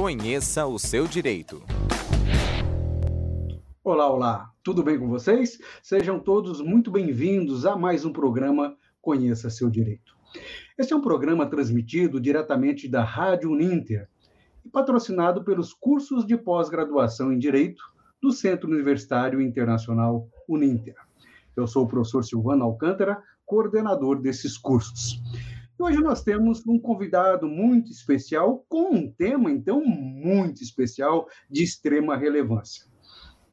Conheça o seu direito. Olá, olá, tudo bem com vocês? Sejam todos muito bem-vindos a mais um programa Conheça Seu Direito. Este é um programa transmitido diretamente da Rádio Uninter e patrocinado pelos cursos de pós-graduação em Direito do Centro Universitário Internacional Uninter. Eu sou o professor Silvano Alcântara, coordenador desses cursos. E hoje nós temos um convidado muito especial, com um tema, então, muito especial, de extrema relevância.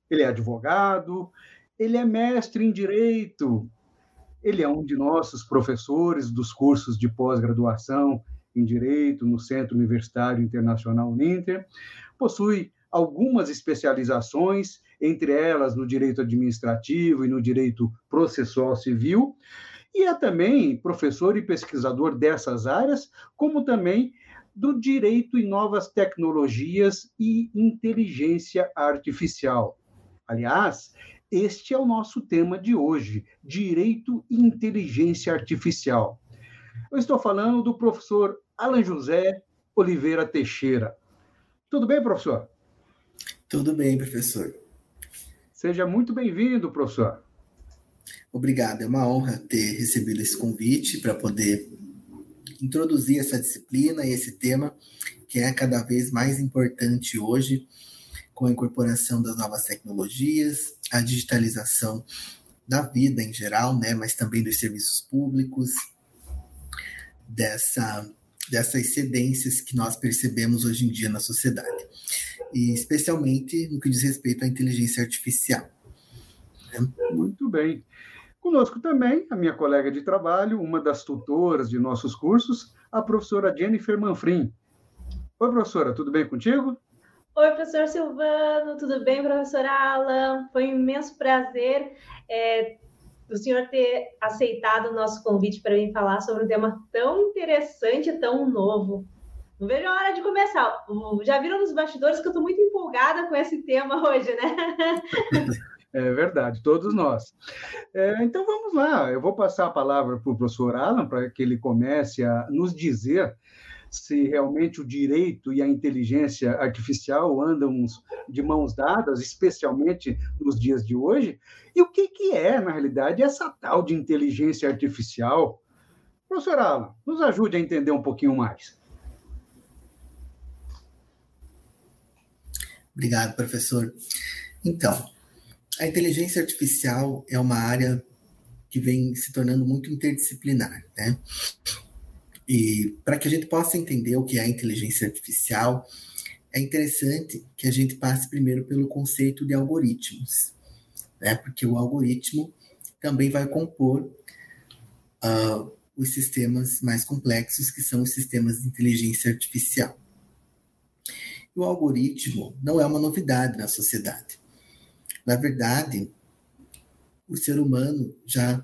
Ele é advogado, ele é mestre em direito, ele é um de nossos professores dos cursos de pós-graduação em direito no Centro Universitário Internacional Uninter, possui algumas especializações, entre elas no direito administrativo e no direito processual civil, e é também professor e pesquisador dessas áreas, como também do direito e novas tecnologias e inteligência artificial. Aliás, este é o nosso tema de hoje: direito e inteligência artificial. Eu estou falando do professor Alan José Oliveira Teixeira. Tudo bem, professor? Tudo bem, professor. Seja muito bem-vindo, professor. Obrigado, é uma honra ter recebido esse convite para poder introduzir essa disciplina e esse tema que é cada vez mais importante hoje com a incorporação das novas tecnologias, a digitalização da vida em geral, né, mas também dos serviços públicos, dessa, dessas cedências que nós percebemos hoje em dia na sociedade, e especialmente no que diz respeito à inteligência artificial. Né? Muito bem. Conosco também a minha colega de trabalho, uma das tutoras de nossos cursos, a professora Jennifer Manfrim. Oi, professora, tudo bem contigo? Oi, professor Silvano, tudo bem, professor Alan? Foi um imenso prazer é, o senhor ter aceitado o nosso convite para vir falar sobre um tema tão interessante e tão novo. Não vejo a hora de começar. Já viram nos bastidores que eu estou muito empolgada com esse tema hoje, né? É verdade, todos nós. É, então vamos lá, eu vou passar a palavra para o professor Alan para que ele comece a nos dizer se realmente o direito e a inteligência artificial andam de mãos dadas, especialmente nos dias de hoje, e o que, que é, na realidade, essa tal de inteligência artificial. Professor Alan, nos ajude a entender um pouquinho mais. Obrigado, professor. Então, a inteligência artificial é uma área que vem se tornando muito interdisciplinar, né? E para que a gente possa entender o que é a inteligência artificial, é interessante que a gente passe primeiro pelo conceito de algoritmos, né? porque o algoritmo também vai compor uh, os sistemas mais complexos, que são os sistemas de inteligência artificial. O algoritmo não é uma novidade na sociedade. Na verdade, o ser humano já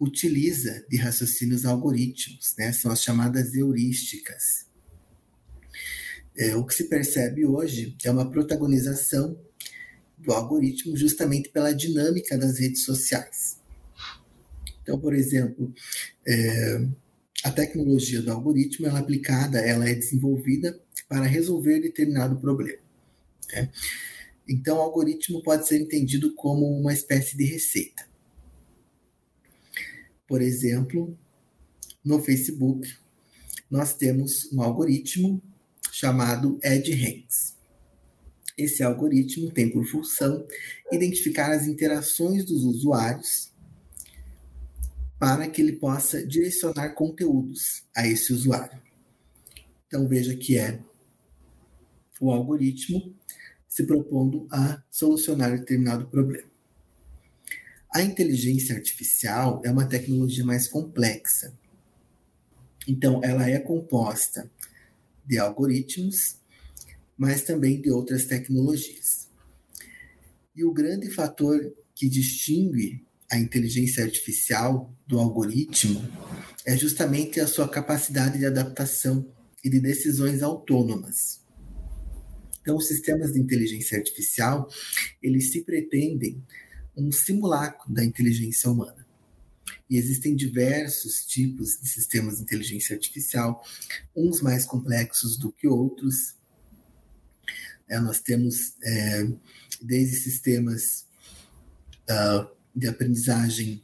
utiliza de raciocínios algoritmos, né? são as chamadas heurísticas. É, o que se percebe hoje é uma protagonização do algoritmo justamente pela dinâmica das redes sociais. Então, por exemplo, é, a tecnologia do algoritmo ela é aplicada, ela é desenvolvida para resolver determinado problema. Né? Então, o algoritmo pode ser entendido como uma espécie de receita. Por exemplo, no Facebook, nós temos um algoritmo chamado EdRanks. Esse algoritmo tem por função identificar as interações dos usuários para que ele possa direcionar conteúdos a esse usuário. Então veja que é o algoritmo se propondo a solucionar determinado problema. A inteligência artificial é uma tecnologia mais complexa. Então, ela é composta de algoritmos, mas também de outras tecnologias. E o grande fator que distingue a inteligência artificial do algoritmo é justamente a sua capacidade de adaptação e de decisões autônomas. Então, os sistemas de inteligência artificial, eles se pretendem um simulacro da inteligência humana. E existem diversos tipos de sistemas de inteligência artificial, uns mais complexos do que outros, É, nós temos é, desde sistemas uh, de aprendizagem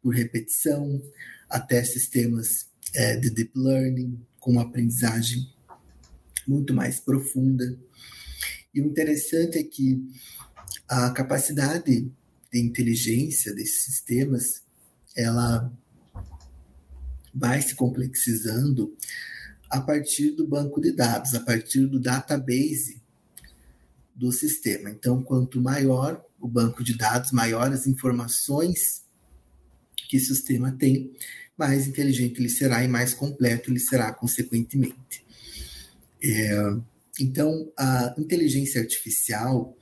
por repetição até sistemas é, de deep learning com uma aprendizagem muito mais profunda. E o interessante é que a capacidade de inteligência desses sistemas ela vai se complexizando a partir do banco de dados, a partir do database do sistema. Então, quanto maior o banco de dados, maior as informações que o sistema tem, mais inteligente ele será e mais completo ele será, consequentemente. É, então, a inteligência artificial,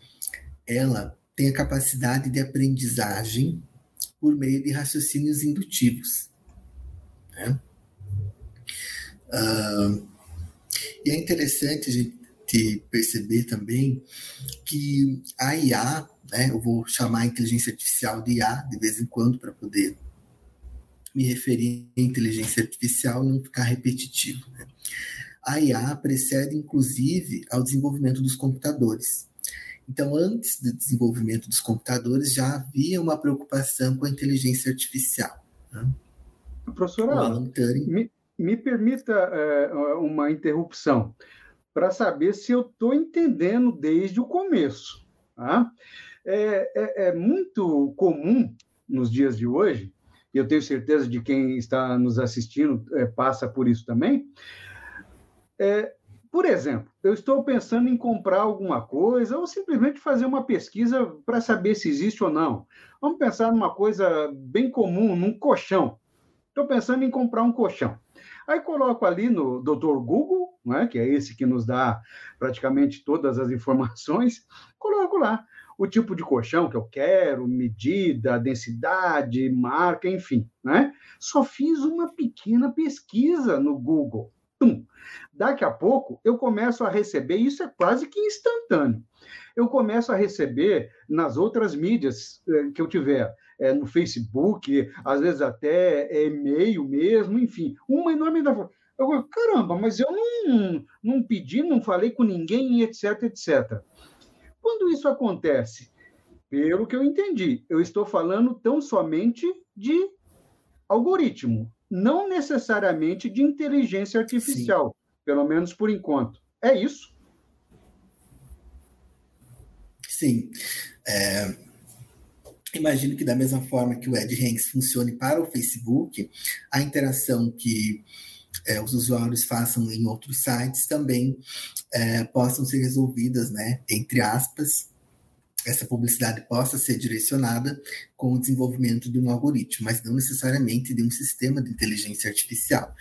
ela tem a capacidade de aprendizagem por meio de raciocínios indutivos. Né? Uh, e é interessante a gente perceber também que a IA, né, eu vou chamar a inteligência artificial de IA de vez em quando para poder me referir à inteligência artificial e não ficar repetitivo. Né? A IA precede, inclusive, ao desenvolvimento dos computadores. Então, antes do desenvolvimento dos computadores, já havia uma preocupação com a inteligência artificial. Né? Professora, me, me, permita é, uma interrupção para saber se eu estou entendendo desde o começo. Tá? É, é, é muito comum nos dias de hoje, e eu tenho certeza de quem está nos assistindo é, passa por isso também, é, por exemplo, eu estou pensando em comprar alguma coisa ou simplesmente fazer uma pesquisa para saber se existe ou não. Vamos pensar numa coisa bem comum, num colchão. Estou pensando em comprar um colchão. Aí coloco ali no Dr. Google, né, que é esse que nos dá praticamente todas as informações, coloco lá o tipo de colchão que eu quero, medida, densidade, marca, enfim. Né? Só fiz uma pequena pesquisa no Google. Daqui a pouco eu começo a receber, isso é quase que instantâneo. Eu começo a receber nas outras mídias eh, que eu tiver, é, no Facebook, às vezes até é, e-mail mesmo, enfim, uma enorme. Eu digo, caramba, mas eu não, não pedi, não falei com ninguém, etc, etc. Quando isso acontece? Pelo que eu entendi, eu estou falando tão somente de algoritmo, não necessariamente de inteligência artificial, Sim. pelo menos por enquanto. É isso? Sim. É, imagino que da mesma forma que o Ed Hanks funcione para o Facebook, a interação que é, os usuários façam em outros sites também é, possam ser resolvidas, né, entre aspas, essa publicidade possa ser direcionada com o desenvolvimento de um algoritmo, mas não necessariamente de um sistema de inteligência artificial.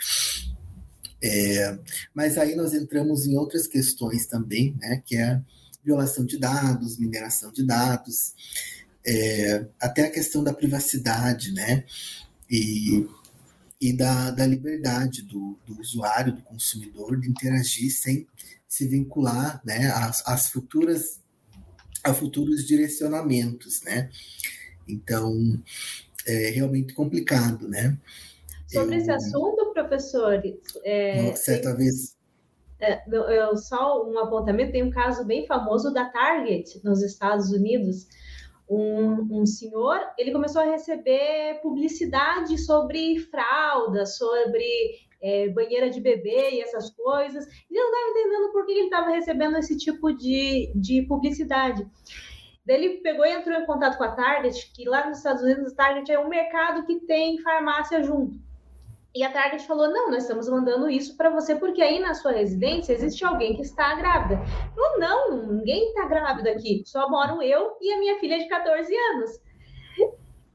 É, mas aí nós entramos em outras questões também, né, que é violação de dados, mineração de dados, é, até a questão da privacidade, né, e, e da, da liberdade do, do usuário, do consumidor, de interagir sem se vincular né, às, às futuras a futuros direcionamentos, né? Então, é realmente complicado, né? Sobre eu, esse assunto, professores, é, certa tem, vez é, eu, só um apontamento, tem um caso bem famoso da Target nos Estados Unidos, um, um, senhor, ele começou a receber publicidade sobre fralda, sobre é, banheira de bebê e essas coisas. E eu não estava entendendo por que ele estava recebendo esse tipo de, de publicidade. Daí ele pegou e entrou em contato com a Target, que lá nos Estados Unidos a Target é um mercado que tem farmácia junto. E a Target falou: não, nós estamos mandando isso para você porque aí na sua residência existe alguém que está grávida. Eu não, ninguém está grávida aqui, só moram eu e a minha filha de 14 anos.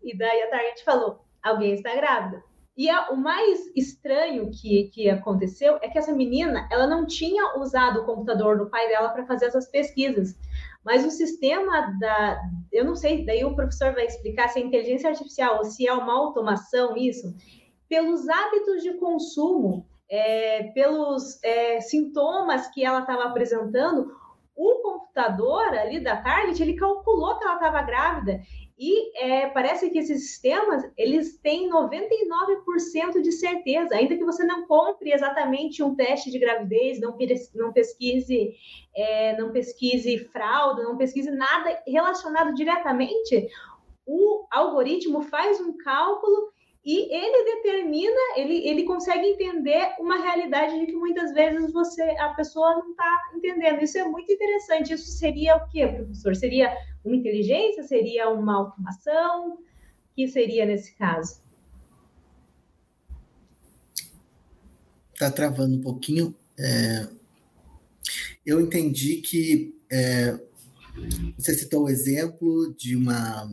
E daí a Target falou: alguém está grávida. E a, o mais estranho que, que aconteceu é que essa menina ela não tinha usado o computador do pai dela para fazer essas pesquisas. Mas o sistema da. Eu não sei, daí o professor vai explicar se é inteligência artificial ou se é uma automação isso. Pelos hábitos de consumo, é, pelos é, sintomas que ela estava apresentando, o computador ali da Target, ele calculou que ela estava grávida e é, parece que esses sistemas, eles têm 99% de certeza, ainda que você não compre exatamente um teste de gravidez, não, não pesquise, é, não pesquise fraude, não pesquise nada relacionado diretamente, o algoritmo faz um cálculo e ele determina, ele, ele consegue entender uma realidade de que muitas vezes você, a pessoa não está entendendo. Isso é muito interessante. Isso seria o quê, professor? Seria uma inteligência? Seria uma automação? O que seria nesse caso? Está travando um pouquinho. É... Eu entendi que é... você citou o exemplo de uma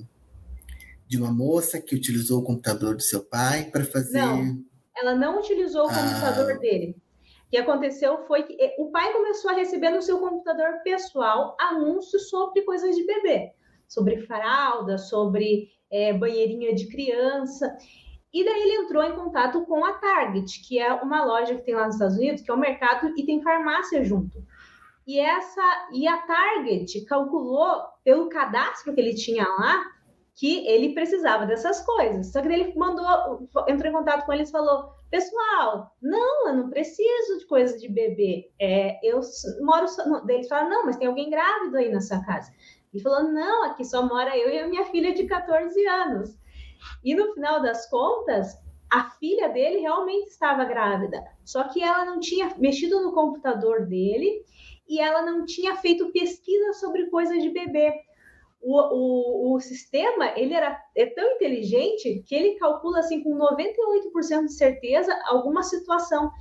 de uma moça que utilizou o computador do seu pai para fazer. Não, ela não utilizou o ah. computador dele. O que aconteceu foi que eh, o pai começou a receber no seu computador pessoal anúncios sobre coisas de bebê, sobre fralda, sobre é, banheirinha de criança. E daí ele entrou em contato com a Target, que é uma loja que tem lá nos Estados Unidos, que é o um mercado e tem farmácia junto. E essa e a Target calculou pelo cadastro que ele tinha lá que ele precisava dessas coisas. Só que ele mandou, entrou em contato com eles e falou: Pessoal, não, eu não preciso de coisas de bebê. É, eu moro. Só... Eles falaram: Não, mas tem alguém grávido aí na sua casa. Ele falou: Não, aqui só mora eu e a minha filha de 14 anos. E no final das contas, a filha dele realmente estava grávida, só que ela não tinha mexido no computador dele e ela não tinha feito pesquisa sobre coisas de bebê o, o, o sistema ele era, é tão inteligente que ele calcula assim com 98% de certeza alguma situação.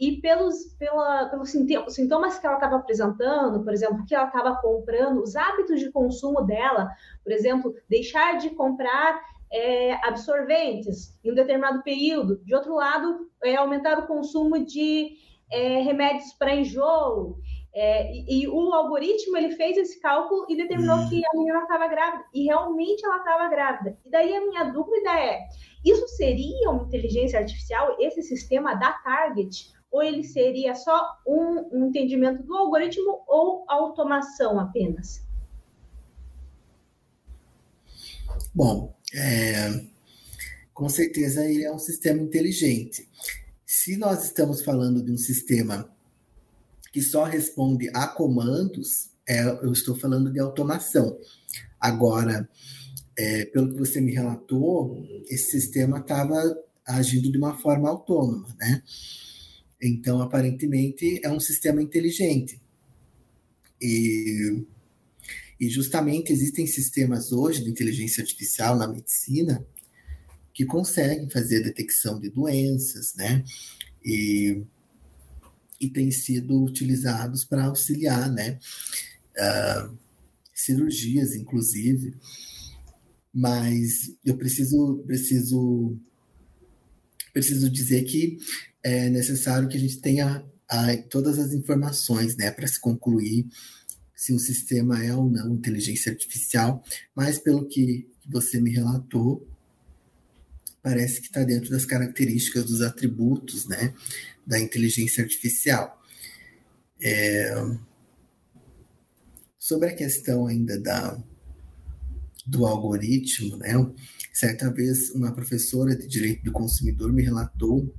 E pelos, pela, pelos sintomas que ela estava apresentando, por exemplo, que ela estava comprando, os hábitos de consumo dela, por exemplo, deixar de comprar é, absorventes em um determinado período, de outro lado, é, aumentar o consumo de é, remédios para enjoo. É, e, e, o algoritmo ele fez esse cálculo e determinou hum. que a menina estava grávida. E realmente ela estava grávida. E daí a minha dúvida é: isso seria uma inteligência artificial, esse sistema da Target? Ou ele seria só um, um entendimento do algoritmo ou automação apenas? Bom, é, com certeza ele é um sistema inteligente. Se nós estamos falando de um sistema que só responde a comandos, é, eu estou falando de automação. Agora, é, pelo que você me relatou, esse sistema estava agindo de uma forma autônoma, né? Então, aparentemente, é um sistema inteligente. E, e justamente existem sistemas hoje de inteligência artificial na medicina que conseguem fazer a detecção de doenças, né? E e têm sido utilizados para auxiliar, né? Uh, cirurgias, inclusive. Mas eu preciso, preciso, preciso dizer que é necessário que a gente tenha a, todas as informações, né, para se concluir se um sistema é ou não inteligência artificial, mas pelo que você me relatou, parece que está dentro das características, dos atributos, né, da inteligência artificial. É... Sobre a questão ainda da, do algoritmo, né? Certa vez uma professora de direito do consumidor me relatou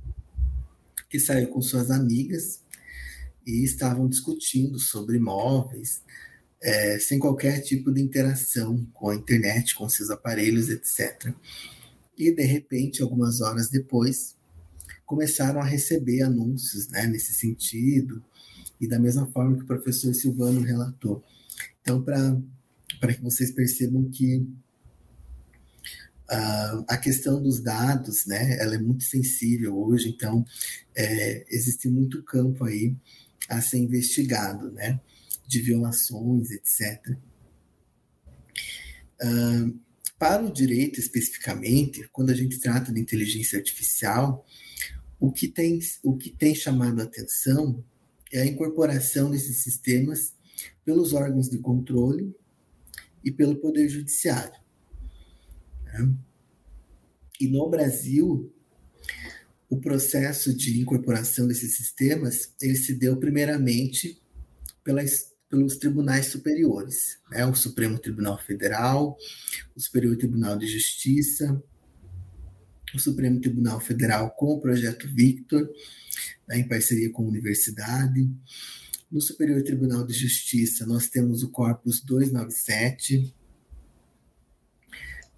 que saiu com suas amigas e estavam discutindo sobre imóveis, é, sem qualquer tipo de interação com a internet, com seus aparelhos, etc. E de repente, algumas horas depois, começaram a receber anúncios né, nesse sentido, e da mesma forma que o professor Silvano relatou. Então, para que vocês percebam que uh, a questão dos dados, né, ela é muito sensível hoje, então é, existe muito campo aí a ser investigado, né, de violações, etc. Uh, ah, para o direito especificamente, quando a gente trata de inteligência artificial, o que tem, o que tem chamado a atenção é a incorporação desses sistemas pelos órgãos de controle e pelo Poder Judiciário. Né? E no Brasil, o processo de incorporação desses sistemas ele se deu primeiramente pela pelos tribunais superiores, né? o Supremo Tribunal Federal, o Superior Tribunal de Justiça, o Supremo Tribunal Federal com o projeto Victor, né, em parceria com a universidade. No Superior Tribunal de Justiça, nós temos o Corpus 297,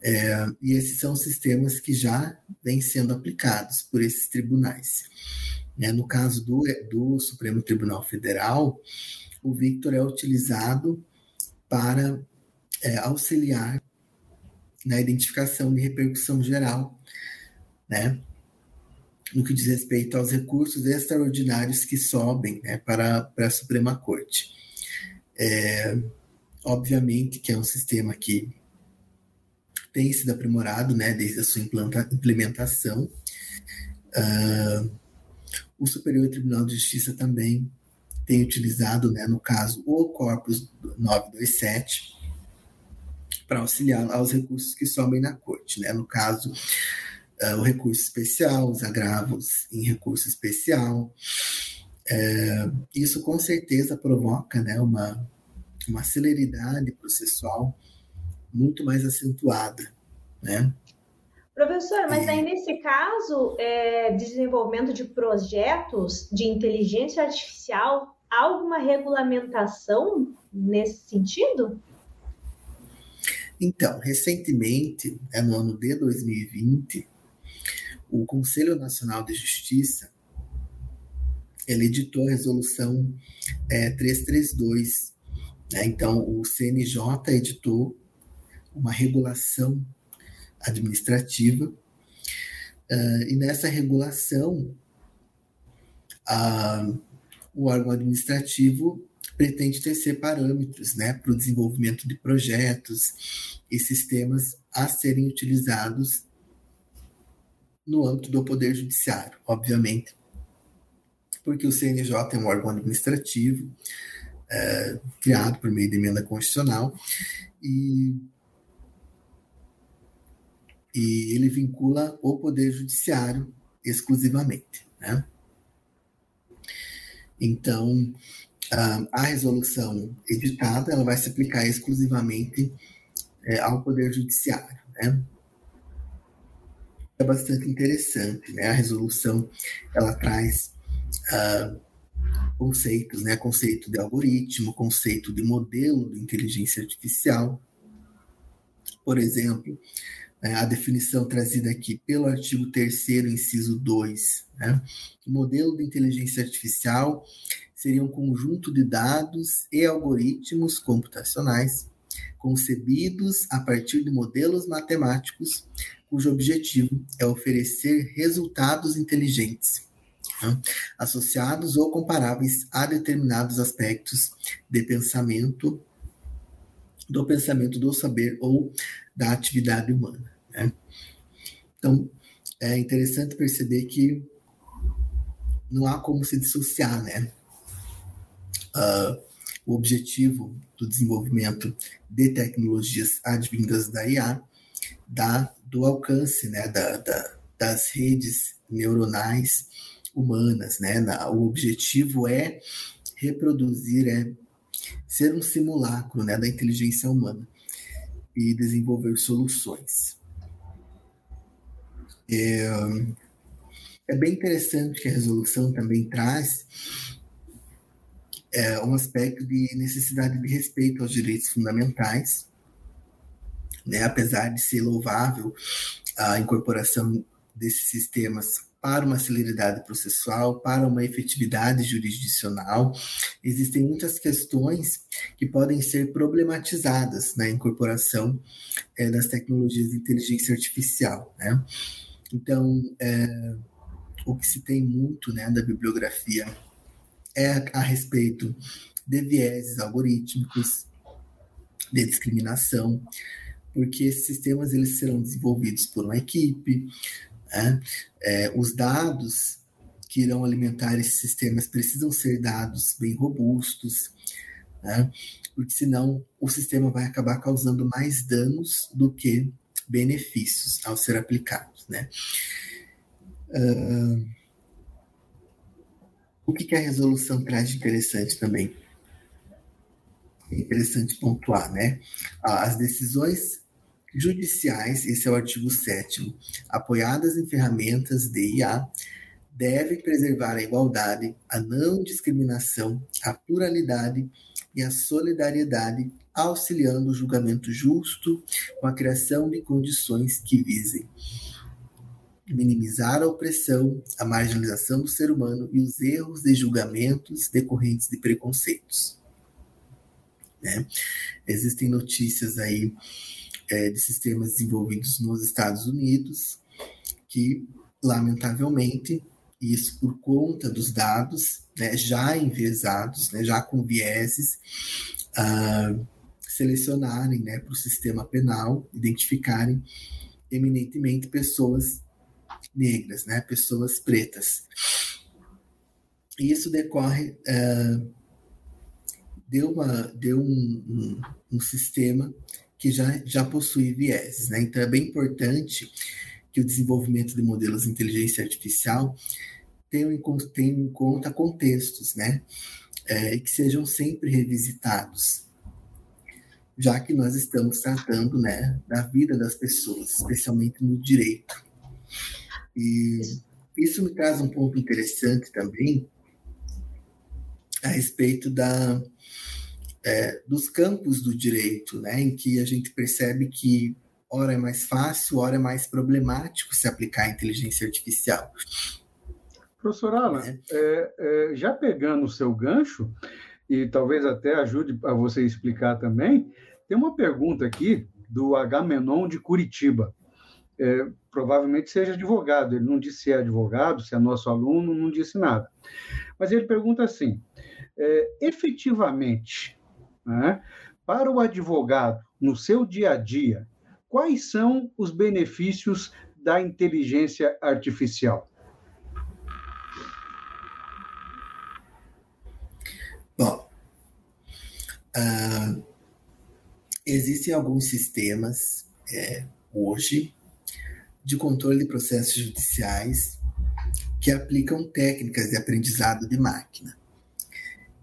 é, e esses são sistemas que já vêm sendo aplicados por esses tribunais. É, no caso do, do Supremo Tribunal Federal, o Victor é utilizado para é, auxiliar na identificação de repercussão geral, né, no que diz respeito aos recursos extraordinários que sobem né, para, para a Suprema Corte. É, obviamente que é um sistema que tem sido aprimorado né, desde a sua implementação. Uh, o Superior Tribunal de Justiça também tem utilizado, né, no caso, o Corpus 927 para auxiliar aos recursos que sobem na corte. Né? No caso, uh, o recurso especial, os agravos em recurso especial. Uh, isso com certeza provoca né, uma, uma celeridade processual muito mais acentuada. Né? Professor, mas aí nesse caso, é, desenvolvimento de projetos de inteligência artificial, há alguma regulamentação nesse sentido? Então, recentemente, é no ano de 2020, o Conselho Nacional de Justiça ele editou a resolução é, 332. Né? Então, o CNJ editou uma regulação administrativa, uh, e nessa regulação, uh, o órgão administrativo pretende tecer parâmetros né, para o desenvolvimento de projetos e sistemas a serem utilizados no âmbito do Poder Judiciário, obviamente, porque o CNJ é um órgão administrativo é, criado por meio de emenda constitucional e, e ele vincula o Poder Judiciário exclusivamente. Né? Então, a resolução editada ela vai se aplicar exclusivamente é, ao Poder Judiciário. Né? é bastante interessante, né? A resolução ela traz uh, conceitos, né? Conceito de algoritmo, conceito de modelo de inteligência artificial. Por exemplo, né, a definição trazida aqui pelo artigo 3 inciso 2, né? O modelo de inteligência artificial seria um conjunto de dados e algoritmos computacionais concebidos a partir de modelos matemáticos cujo objetivo é oferecer resultados inteligentes, né, associados ou comparáveis a determinados aspectos de pensamento, do pensamento do saber ou da atividade humana. Né? Então, é interessante perceber que não há como se dissociar, né? Uh, o objetivo do desenvolvimento de tecnologias advindas da IA da, do alcance né, da, da, das redes neuronais humanas. Né? Na, o objetivo é reproduzir, é ser um simulacro né, da inteligência humana e desenvolver soluções. É, é bem interessante que a resolução também traz é, um aspecto de necessidade de respeito aos direitos fundamentais, né? apesar de ser louvável a incorporação desses sistemas para uma celeridade processual, para uma efetividade jurisdicional, existem muitas questões que podem ser problematizadas na incorporação é, das tecnologias de inteligência artificial. Né? Então, é, o que se tem muito né, da bibliografia é a respeito de vieses algorítmicos, de discriminação, porque esses sistemas eles serão desenvolvidos por uma equipe, né? é, os dados que irão alimentar esses sistemas precisam ser dados bem robustos, né? porque senão o sistema vai acabar causando mais danos do que benefícios ao ser aplicados. Né? Uh, o que, que a resolução traz de interessante também? é interessante pontuar, né? As decisões judiciais, esse é o artigo 7 apoiadas em ferramentas de IA, devem preservar a igualdade, a não discriminação, a pluralidade e a solidariedade, auxiliando o julgamento justo com a criação de condições que visem minimizar a opressão, a marginalização do ser humano e os erros de julgamentos decorrentes de preconceitos. Né? Existem notícias aí é, de sistemas desenvolvidos nos Estados Unidos que, lamentavelmente, isso por conta dos dados né, já enviesados, né, já com vieses, uh, selecionarem né, para o sistema penal, identificarem eminentemente pessoas negras, né, pessoas pretas. E isso decorre uh, de, uma, de um, um, um, sistema que já, já possui vieses. Né? Então, é bem importante que o desenvolvimento de modelos de inteligência artificial tenham em, tenham em conta contextos, né? É, e que sejam sempre revisitados, já que nós estamos tratando, né, da vida das pessoas, especialmente no direito. E isso me traz um ponto interessante também a respeito da, é, dos campos do direito, né, em que a gente percebe que ora é mais fácil, ora é mais problemático se aplicar a inteligência artificial. Professor Alan, é. é, é, já pegando o seu gancho, e talvez até ajude a você explicar também, tem uma pergunta aqui do Agamenon de Curitiba. É, provavelmente seja advogado, ele não disse se é advogado, se é nosso aluno, não disse nada. Mas ele pergunta assim: é, efetivamente, né, para o advogado, no seu dia a dia, quais são os benefícios da inteligência artificial? Bom, uh, existem alguns sistemas é, hoje de controle de processos judiciais que aplicam técnicas de aprendizado de máquina.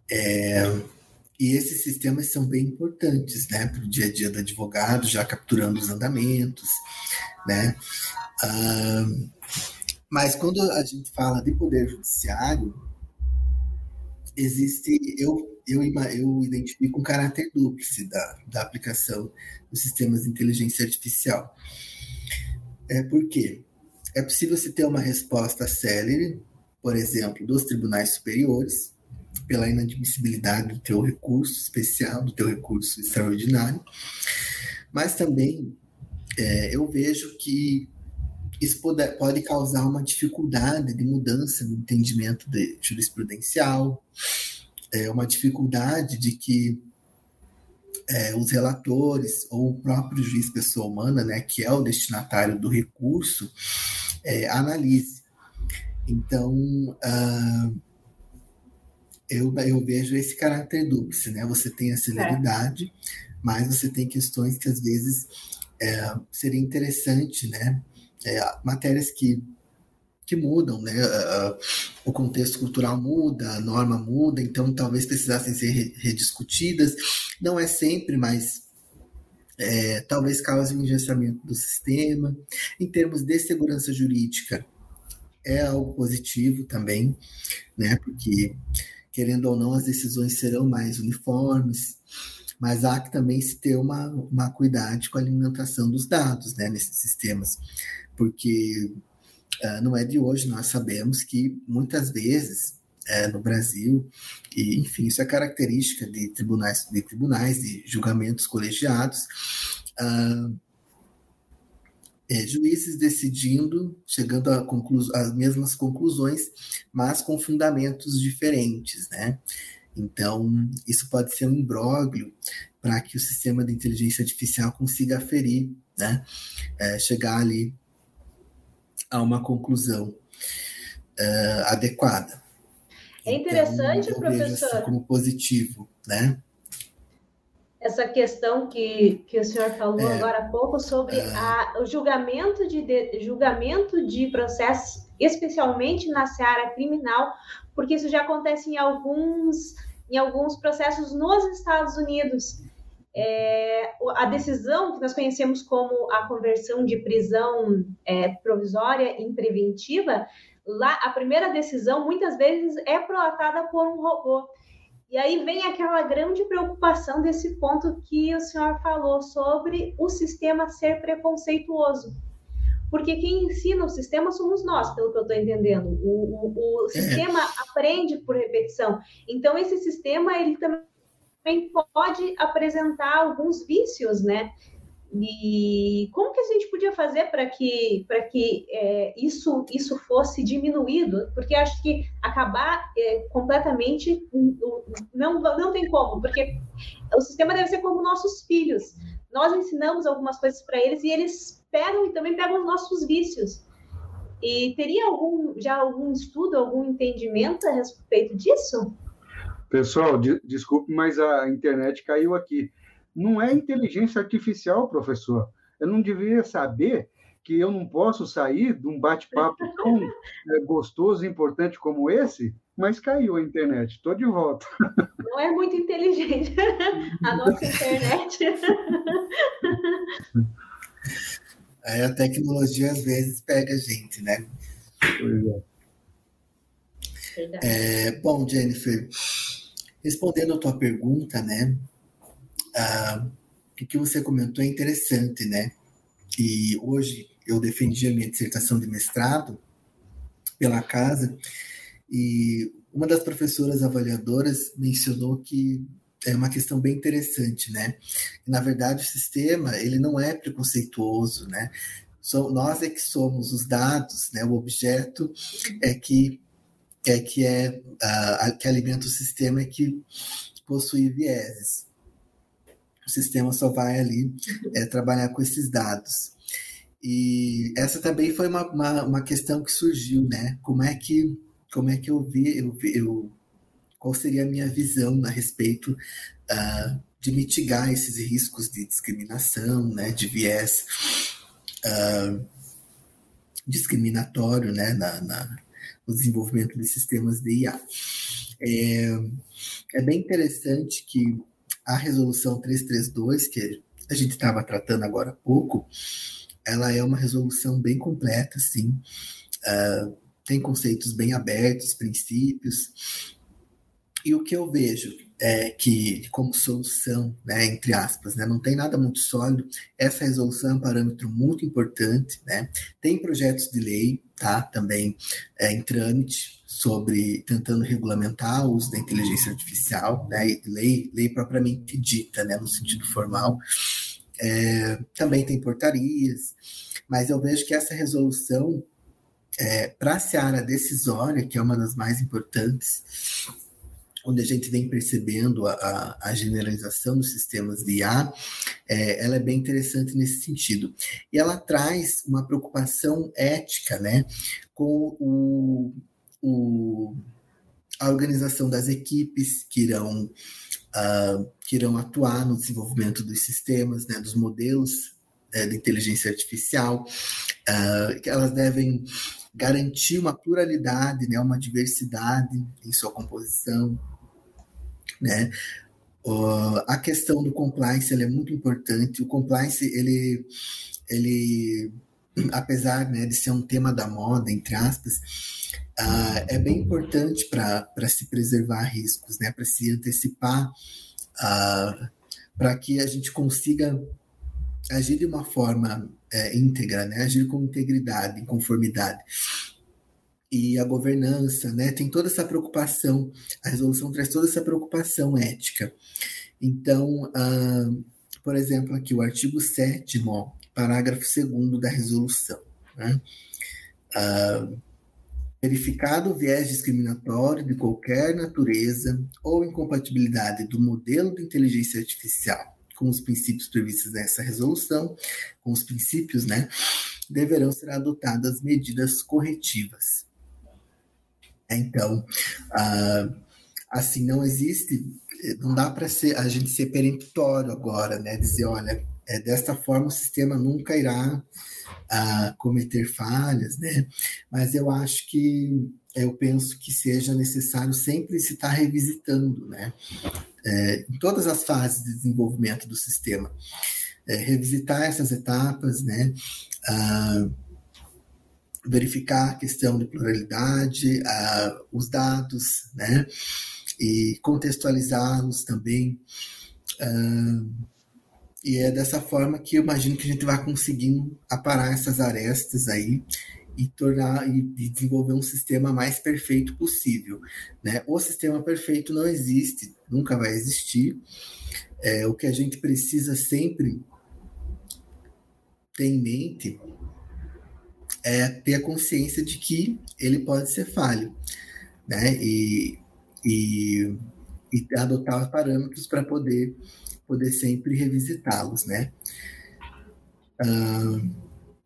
É, e esses sistemas são bem importantes né, para o dia a dia do advogado, já capturando os andamentos. Né? Uh, mas quando a gente fala de poder judiciário, existe, eu, eu, eu identifico um caráter dúplice da, da aplicação dos sistemas de inteligência artificial. É porque é possível se ter uma resposta célere, por exemplo, dos tribunais superiores, pela inadmissibilidade do teu recurso especial, do teu recurso extraordinário, mas também é, eu vejo que isso pode, pode causar uma dificuldade de mudança no entendimento de jurisprudencial, é, uma dificuldade de que é, os relatores ou o próprio juiz pessoa humana, né, que é o destinatário do recurso, é, analise. Então, uh, eu, eu vejo esse caráter dúplice, né? Você tem a celeridade, é. mas você tem questões que às vezes é, seria interessante, né? é, matérias que, que mudam, né? Uh, o contexto cultural muda, a norma muda, então talvez precisassem ser rediscutidas. Não é sempre, mas é, talvez cause um engessamento do sistema. Em termos de segurança jurídica, é algo positivo também, né? Porque, querendo ou não, as decisões serão mais uniformes, mas há que também se ter uma, uma cuidado com a alimentação dos dados né, nesses sistemas porque uh, não é de hoje, nós sabemos que muitas vezes uh, no Brasil, e enfim, isso é característica de tribunais, de tribunais, de julgamentos colegiados, uh, é, juízes decidindo, chegando às mesmas conclusões, mas com fundamentos diferentes, né? Então, isso pode ser um imbróglio para que o sistema de inteligência artificial consiga aferir, né? É, chegar ali a uma conclusão uh, adequada. É interessante, então, professor. Como positivo, né? Essa questão que, que o senhor falou é, agora há pouco sobre uh, a, o julgamento de, de, julgamento de processos, especialmente na seara criminal, porque isso já acontece em alguns em alguns processos nos Estados Unidos. É, a decisão que nós conhecemos como a conversão de prisão é, provisória em preventiva, lá a primeira decisão muitas vezes é prolatada por um robô. E aí vem aquela grande preocupação desse ponto que o senhor falou sobre o sistema ser preconceituoso. Porque quem ensina o sistema somos nós, pelo que eu estou entendendo. O, o, o é. sistema é. aprende por repetição. Então, esse sistema, ele também pode apresentar alguns vícios, né? E como que a gente podia fazer para que, para que é, isso, isso fosse diminuído? Porque acho que acabar é, completamente não, não tem como, porque o sistema deve ser como nossos filhos. Nós ensinamos algumas coisas para eles e eles pegam e também pegam os nossos vícios. E teria algum já algum estudo, algum entendimento a respeito disso? Pessoal, de, desculpe, mas a internet caiu aqui. Não é inteligência artificial, professor. Eu não devia saber que eu não posso sair de um bate-papo tão é, gostoso e importante como esse, mas caiu a internet. Estou de volta. Não é muito inteligente a nossa internet. Aí a tecnologia às vezes pega a gente, né? É, bom, Jennifer, respondendo a tua pergunta, né? Ah, o que você comentou é interessante, né? E hoje eu defendi a minha dissertação de mestrado pela casa e uma das professoras avaliadoras mencionou que é uma questão bem interessante, né? Na verdade, o sistema ele não é preconceituoso, né? So, nós é que somos os dados, né? O objeto é que é que é uh, que alimenta o sistema é que possui vieses o sistema só vai ali é, trabalhar com esses dados. E essa também foi uma, uma, uma, questão que surgiu, né? Como é que, como é que eu vi, eu, eu qual seria a minha visão a respeito uh, de mitigar esses riscos de discriminação, né? De viés uh, discriminatório, né? Na, na, no desenvolvimento de sistemas de IA. É, é bem interessante que a resolução 332, que a gente estava tratando agora há pouco, ela é uma resolução bem completa, sim. Uh, tem conceitos bem abertos, princípios. E o que eu vejo é que, como solução, né, entre aspas, né, não tem nada muito sólido, essa resolução é um parâmetro muito importante. Né? Tem projetos de lei tá, também é, em trâmite, sobre tentando regulamentar o uso da inteligência artificial, né, lei, lei propriamente dita, né, no sentido formal. É, também tem portarias, mas eu vejo que essa resolução, é, para a seara decisória, que é uma das mais importantes, onde a gente vem percebendo a, a, a generalização dos sistemas de IA, é, ela é bem interessante nesse sentido. E ela traz uma preocupação ética, né, com o o, a organização das equipes que irão, uh, que irão atuar no desenvolvimento dos sistemas, né, dos modelos uh, de inteligência artificial, uh, que elas devem garantir uma pluralidade, né, uma diversidade em sua composição, né, Uh, a questão do compliance é muito importante. O compliance ele, ele apesar né, de ser um tema da moda, entre aspas, uh, é bem importante para se preservar riscos, né? para se antecipar, uh, para que a gente consiga agir de uma forma é, íntegra, né? agir com integridade, em conformidade. E a governança, né? tem toda essa preocupação, a resolução traz toda essa preocupação ética. Então, uh, por exemplo, aqui o artigo 7, parágrafo 2 da resolução. Né? Uh, verificado o viés discriminatório de qualquer natureza ou incompatibilidade do modelo de inteligência artificial com os princípios previstos nessa resolução, com os princípios, né, deverão ser adotadas medidas corretivas. Então, ah, assim, não existe, não dá para a gente ser peremptório agora, né, dizer, olha, é, desta forma o sistema nunca irá a, cometer falhas, né? Mas eu acho que eu penso que seja necessário sempre se estar revisitando, né? É, em todas as fases de desenvolvimento do sistema, é, revisitar essas etapas, né? Ah, verificar a questão de pluralidade, ah, os dados, né? E contextualizá-los também. Ah, e é dessa forma que eu imagino que a gente vai conseguindo aparar essas arestas aí e tornar e desenvolver um sistema mais perfeito possível, né? O sistema perfeito não existe, nunca vai existir. É, o que a gente precisa sempre ter em mente é ter a consciência de que ele pode ser falho, né? E, e, e adotar os parâmetros para poder poder sempre revisitá-los, né?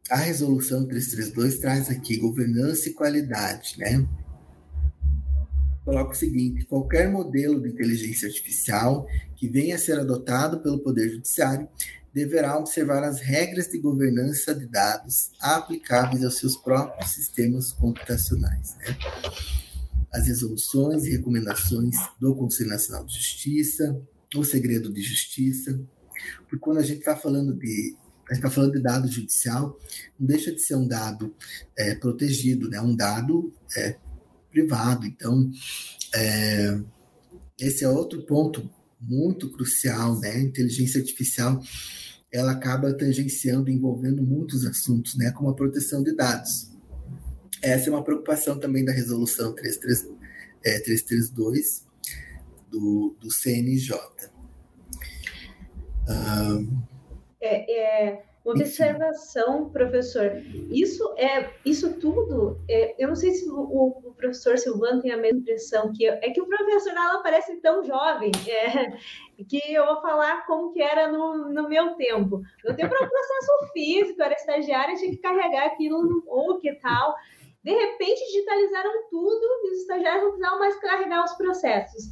A resolução 332 traz aqui governança e qualidade, né? Coloca o seguinte: qualquer modelo de inteligência artificial que venha a ser adotado pelo Poder Judiciário deverá observar as regras de governança de dados aplicáveis aos seus próprios sistemas computacionais. Né? As resoluções e recomendações do Conselho Nacional de Justiça, o segredo de justiça, porque quando a gente está falando de a gente está falando de dado judicial, não deixa de ser um dado é, protegido, né? um dado é, privado. Então, é, esse é outro ponto muito crucial, né? Inteligência artificial ela acaba tangenciando, envolvendo muitos assuntos, né? Como a proteção de dados. Essa é uma preocupação também da resolução 33, é, 332 do, do CNJ. Um, é, é, observação, professor. Isso é isso tudo. É, eu não sei se o, o, professor Silvano tem a mesma impressão que eu, é que o professor ela parece tão jovem é, que eu vou falar como que era no, no meu tempo. Tempo era um processo físico, era estagiária, tinha que carregar aquilo ou que tal. De repente digitalizaram tudo e os estagiários não precisavam mais carregar os processos.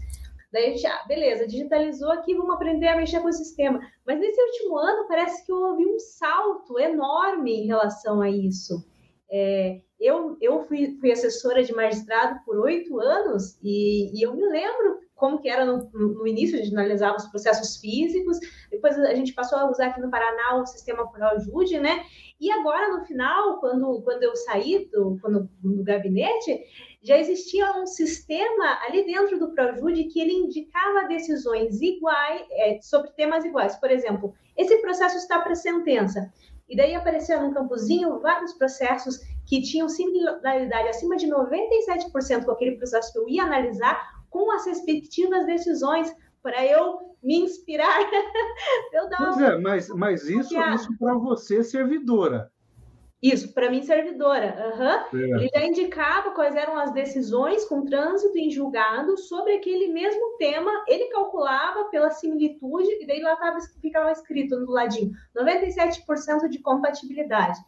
Daí a gente, ah, beleza, digitalizou aqui, vamos aprender a mexer com o sistema. Mas nesse último ano parece que houve um salto enorme em relação a isso. É, eu eu fui, fui, assessora de magistrado por oito anos e, e, eu me lembro como que era no, no início, a gente analisava os processos físicos, depois a gente passou a usar aqui no Paraná o sistema Projude, né? E agora, no final, quando, quando eu saí do, quando, do gabinete, já existia um sistema ali dentro do Projude que ele indicava decisões iguais é, sobre temas iguais. Por exemplo, esse processo está para sentença. E daí apareceram no campozinho vários processos que tinham similaridade acima de 97% com aquele processo que eu ia analisar, com as respectivas decisões, para eu me inspirar. eu dar pois é, mas, mas isso, isso para você, servidora. Isso, para mim, servidora. Uhum. Ele já indicava quais eram as decisões com trânsito em julgado sobre aquele mesmo tema. Ele calculava pela similitude, e daí lá tava, ficava escrito no ladinho: 97% de compatibilidade.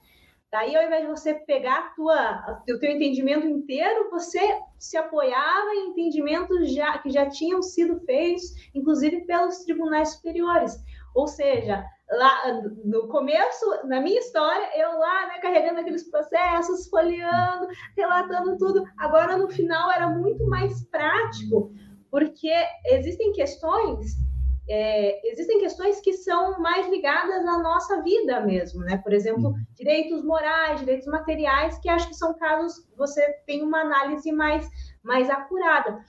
Daí, ao invés de você pegar tua, o teu entendimento inteiro, você se apoiava em entendimentos já, que já tinham sido feitos, inclusive pelos tribunais superiores. Ou seja, lá no começo, na minha história, eu lá, né, carregando aqueles processos, folheando, relatando tudo. Agora, no final, era muito mais prático, porque existem questões é, existem questões que são mais ligadas à nossa vida mesmo, né? Por exemplo, direitos morais, direitos materiais, que acho que são casos que você tem uma análise mais, mais acurada.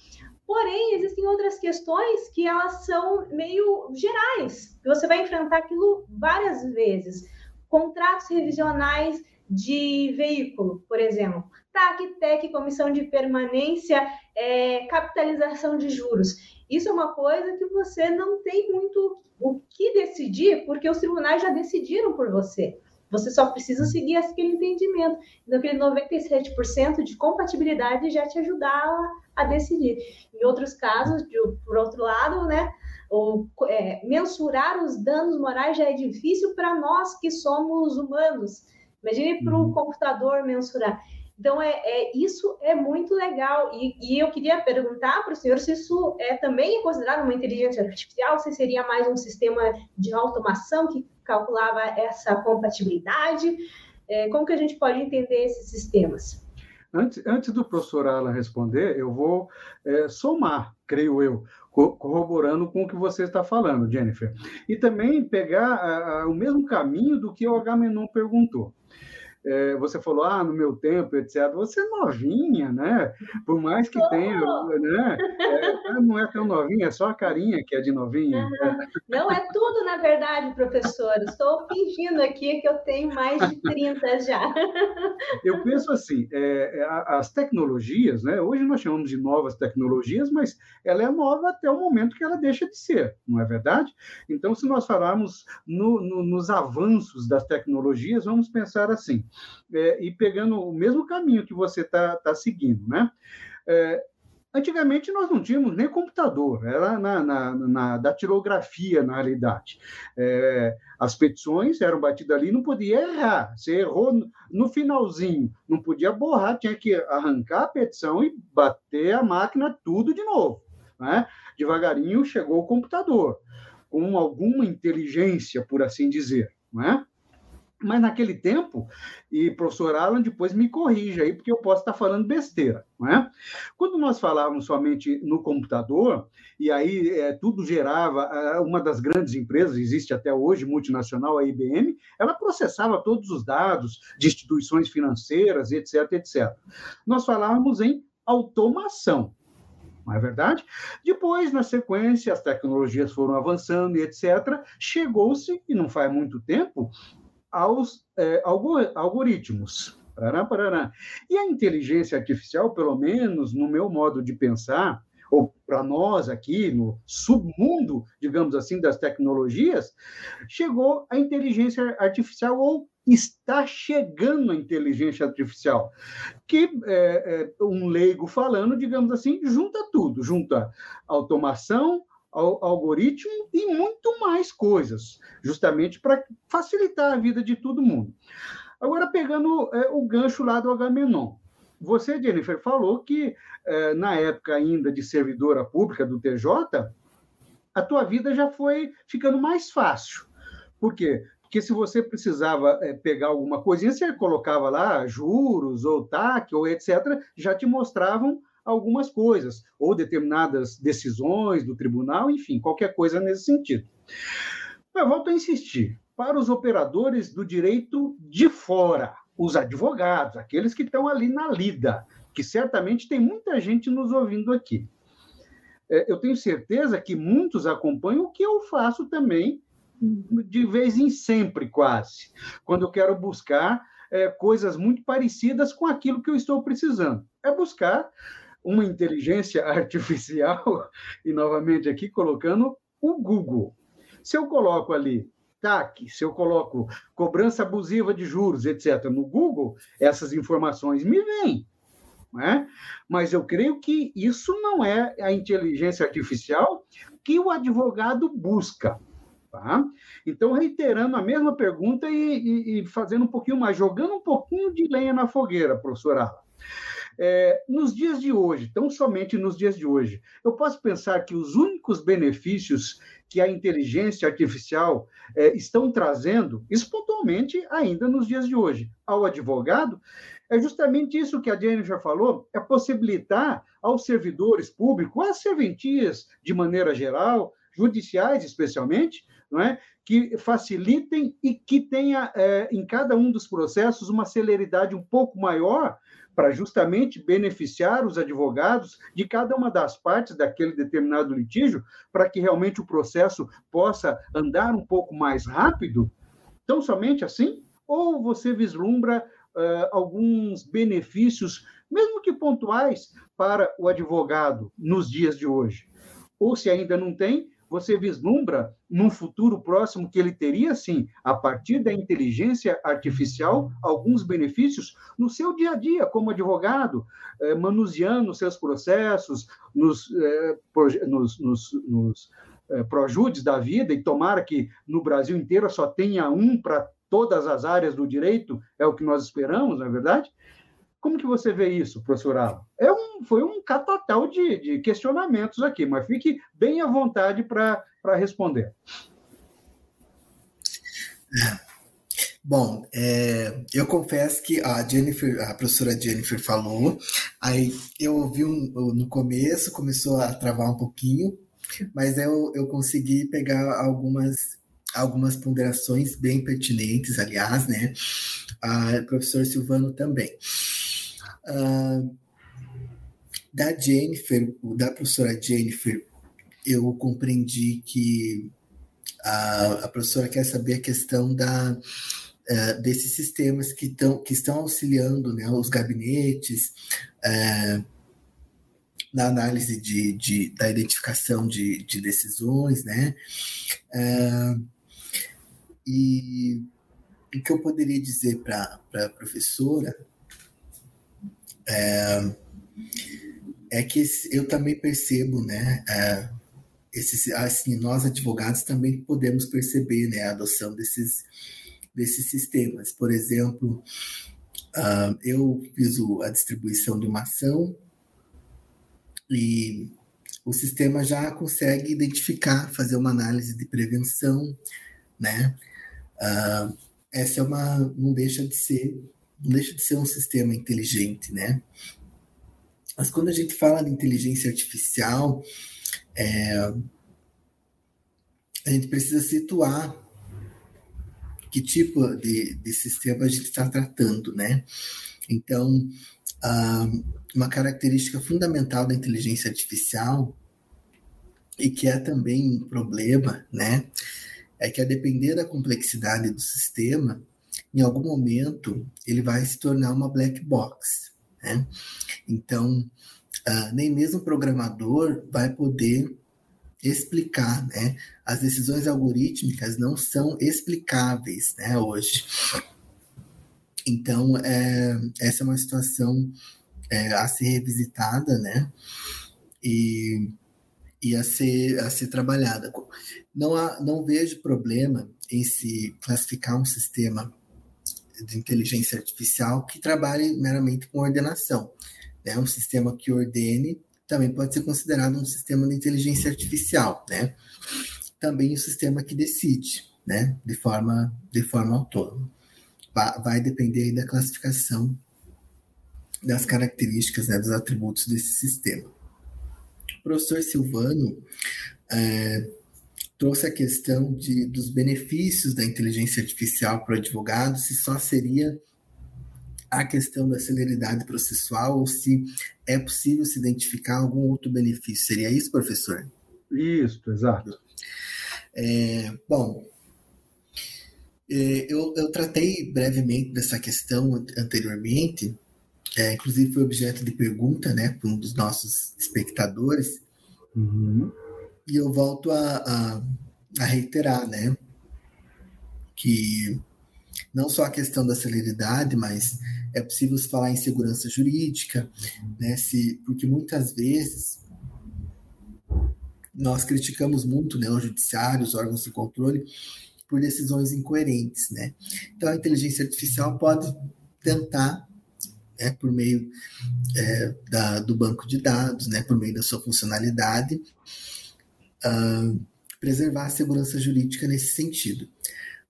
Porém, existem outras questões que elas são meio gerais, você vai enfrentar aquilo várias vezes. Contratos revisionais de veículo, por exemplo. TAC, TEC, comissão de permanência, é, capitalização de juros. Isso é uma coisa que você não tem muito o que decidir, porque os tribunais já decidiram por você. Você só precisa seguir aquele entendimento. Então, aquele 97% de compatibilidade já te ajudava a decidir. Em outros casos, de, por outro lado, né, ou, é, mensurar os danos morais já é difícil para nós que somos humanos. Imagine para o uhum. computador mensurar. Então, é, é, isso é muito legal. E, e eu queria perguntar para o senhor se isso é também considerado uma inteligência artificial, se seria mais um sistema de automação que calculava essa compatibilidade? É, como que a gente pode entender esses sistemas? Antes, antes do professor Alan responder, eu vou é, somar, creio eu, corroborando com o que você está falando, Jennifer. E também pegar a, a, o mesmo caminho do que o Agamenon perguntou é, você falou, ah, no meu tempo, etc. Você é novinha, né? Por mais que tenha, né? É, não é tão novinha, é só a carinha que é de novinha. Não, é tudo, na verdade, professor. Estou fingindo aqui que eu tenho mais de 30 já. Eu penso assim, é, é as tecnologias, né? Hoje nós chamamos de novas tecnologias, mas ela é nova até o momento que ela deixa de ser, não é verdade? Então, se nós falarmos no, no, nos avanços das tecnologias, vamos pensar assim, é, e pegando o mesmo caminho que você está tá seguindo, né? É, Antigamente nós não tínhamos nem computador, era na, na, na datilografia, na realidade. É, as petições eram batidas ali, não podia errar. Você errou no finalzinho, não podia borrar, tinha que arrancar a petição e bater a máquina tudo de novo. Né? Devagarinho chegou o computador, com alguma inteligência, por assim dizer. Não é? Mas naquele tempo, e professor Alan depois me corrija aí, porque eu posso estar falando besteira, não é? Quando nós falávamos somente no computador, e aí é, tudo gerava, é, uma das grandes empresas, existe até hoje, multinacional, a IBM, ela processava todos os dados de instituições financeiras, etc, etc. Nós falávamos em automação, não é verdade? Depois, na sequência, as tecnologias foram avançando e etc. Chegou-se, e não faz muito tempo, aos é, algoritmos. Parará, parará. E a inteligência artificial, pelo menos no meu modo de pensar, ou para nós aqui no submundo, digamos assim, das tecnologias, chegou a inteligência artificial ou está chegando a inteligência artificial, que é, é, um leigo falando, digamos assim, junta tudo, junta automação, algoritmo e muito mais coisas, justamente para facilitar a vida de todo mundo. Agora, pegando é, o gancho lá do Agamenon. Você, Jennifer, falou que é, na época ainda de servidora pública do TJ, a tua vida já foi ficando mais fácil. Por quê? Porque se você precisava é, pegar alguma coisinha, você colocava lá juros, ou TAC, ou etc., já te mostravam algumas coisas, ou determinadas decisões do tribunal, enfim, qualquer coisa nesse sentido. Mas volto a insistir: para os operadores do direito de fora, os advogados, aqueles que estão ali na lida, que certamente tem muita gente nos ouvindo aqui. É, eu tenho certeza que muitos acompanham o que eu faço também, de vez em sempre, quase, quando eu quero buscar é, coisas muito parecidas com aquilo que eu estou precisando. É buscar uma inteligência artificial, e novamente aqui colocando o Google. Se eu coloco ali TAC, se eu coloco cobrança abusiva de juros, etc., no Google, essas informações me vêm. É? Mas eu creio que isso não é a inteligência artificial que o advogado busca. Tá? Então, reiterando a mesma pergunta e, e, e, fazendo um pouquinho mais, jogando um pouquinho de lenha na fogueira, professora é, nos dias de hoje, tão somente nos dias de hoje, eu posso pensar que os únicos benefícios que a inteligência artificial é, estão trazendo, espontaneamente ainda nos dias de hoje, ao advogado, é justamente isso que a Jennifer falou, é possibilitar aos servidores públicos, às serventias de maneira geral, judiciais especialmente, não é? que facilitem e que tenha é, em cada um dos processos uma celeridade um pouco maior para justamente beneficiar os advogados de cada uma das partes daquele determinado litígio, para que realmente o processo possa andar um pouco mais rápido? Tão somente assim? Ou você vislumbra uh, alguns benefícios, mesmo que pontuais, para o advogado nos dias de hoje? Ou se ainda não tem, você vislumbra num futuro próximo que ele teria, sim, a partir da inteligência artificial, alguns benefícios no seu dia a dia, como advogado, eh, manuseando seus processos, nos, eh, nos, nos, nos eh, projudes da vida, e tomara que no Brasil inteiro só tenha um para todas as áreas do direito, é o que nós esperamos, não é verdade? Como que você vê isso, professor Alan? É um, foi um catatal de, de questionamentos aqui, mas fique bem à vontade para responder. Bom, é, eu confesso que a Jennifer, a professora Jennifer falou, aí eu ouvi um, no começo, começou a travar um pouquinho, mas eu, eu consegui pegar algumas, algumas ponderações bem pertinentes, aliás, né? A professor Silvano também. Uh, da Jennifer, da professora Jennifer, eu compreendi que a, a professora quer saber a questão da, uh, desses sistemas que, tão, que estão auxiliando né, os gabinetes uh, na análise de, de, da identificação de, de decisões, né? Uh, e o que eu poderia dizer para a professora é, é, que eu também percebo, né? É, esses, assim, nós advogados também podemos perceber né, a adoção desses, desses sistemas. Por exemplo, uh, eu fiz a distribuição de uma ação e o sistema já consegue identificar, fazer uma análise de prevenção, né? Uh, essa é uma, não deixa de ser, não deixa de ser um sistema inteligente, né? Mas quando a gente fala de inteligência artificial, é, a gente precisa situar que tipo de, de sistema a gente está tratando, né? Então, uma característica fundamental da inteligência artificial e que é também um problema, né? É que a depender da complexidade do sistema, em algum momento ele vai se tornar uma black box, né? Então, uh, nem mesmo o programador vai poder explicar, né? As decisões algorítmicas não são explicáveis, né, hoje. Então, é, essa é uma situação é, a ser revisitada, né? E, e a, ser, a ser trabalhada. Não, há, não vejo problema em se classificar um sistema de inteligência artificial que trabalhe meramente com ordenação. Né? Um sistema que ordene também pode ser considerado um sistema de inteligência artificial, né? Também o um sistema que decide, né? De forma, de forma autônoma. Vai depender da classificação das características, né, dos atributos desse sistema. O professor Silvano é, trouxe a questão de, dos benefícios da inteligência artificial para o advogado, se só seria a questão da celeridade processual ou se é possível se identificar algum outro benefício. Seria isso, professor? Isso, exato. É, bom, é, eu, eu, tratei brevemente dessa questão anteriormente, é, inclusive foi objeto de pergunta né, para um dos nossos espectadores, uhum. E eu volto a, a, a reiterar né, que não só a questão da celeridade, mas é possível falar em segurança jurídica, né? Se, porque muitas vezes nós criticamos muito né, o judiciário, os órgãos de controle, por decisões incoerentes. Né? Então, a inteligência artificial pode tentar, né, por meio é, da, do banco de dados, né, por meio da sua funcionalidade, uh, preservar a segurança jurídica nesse sentido.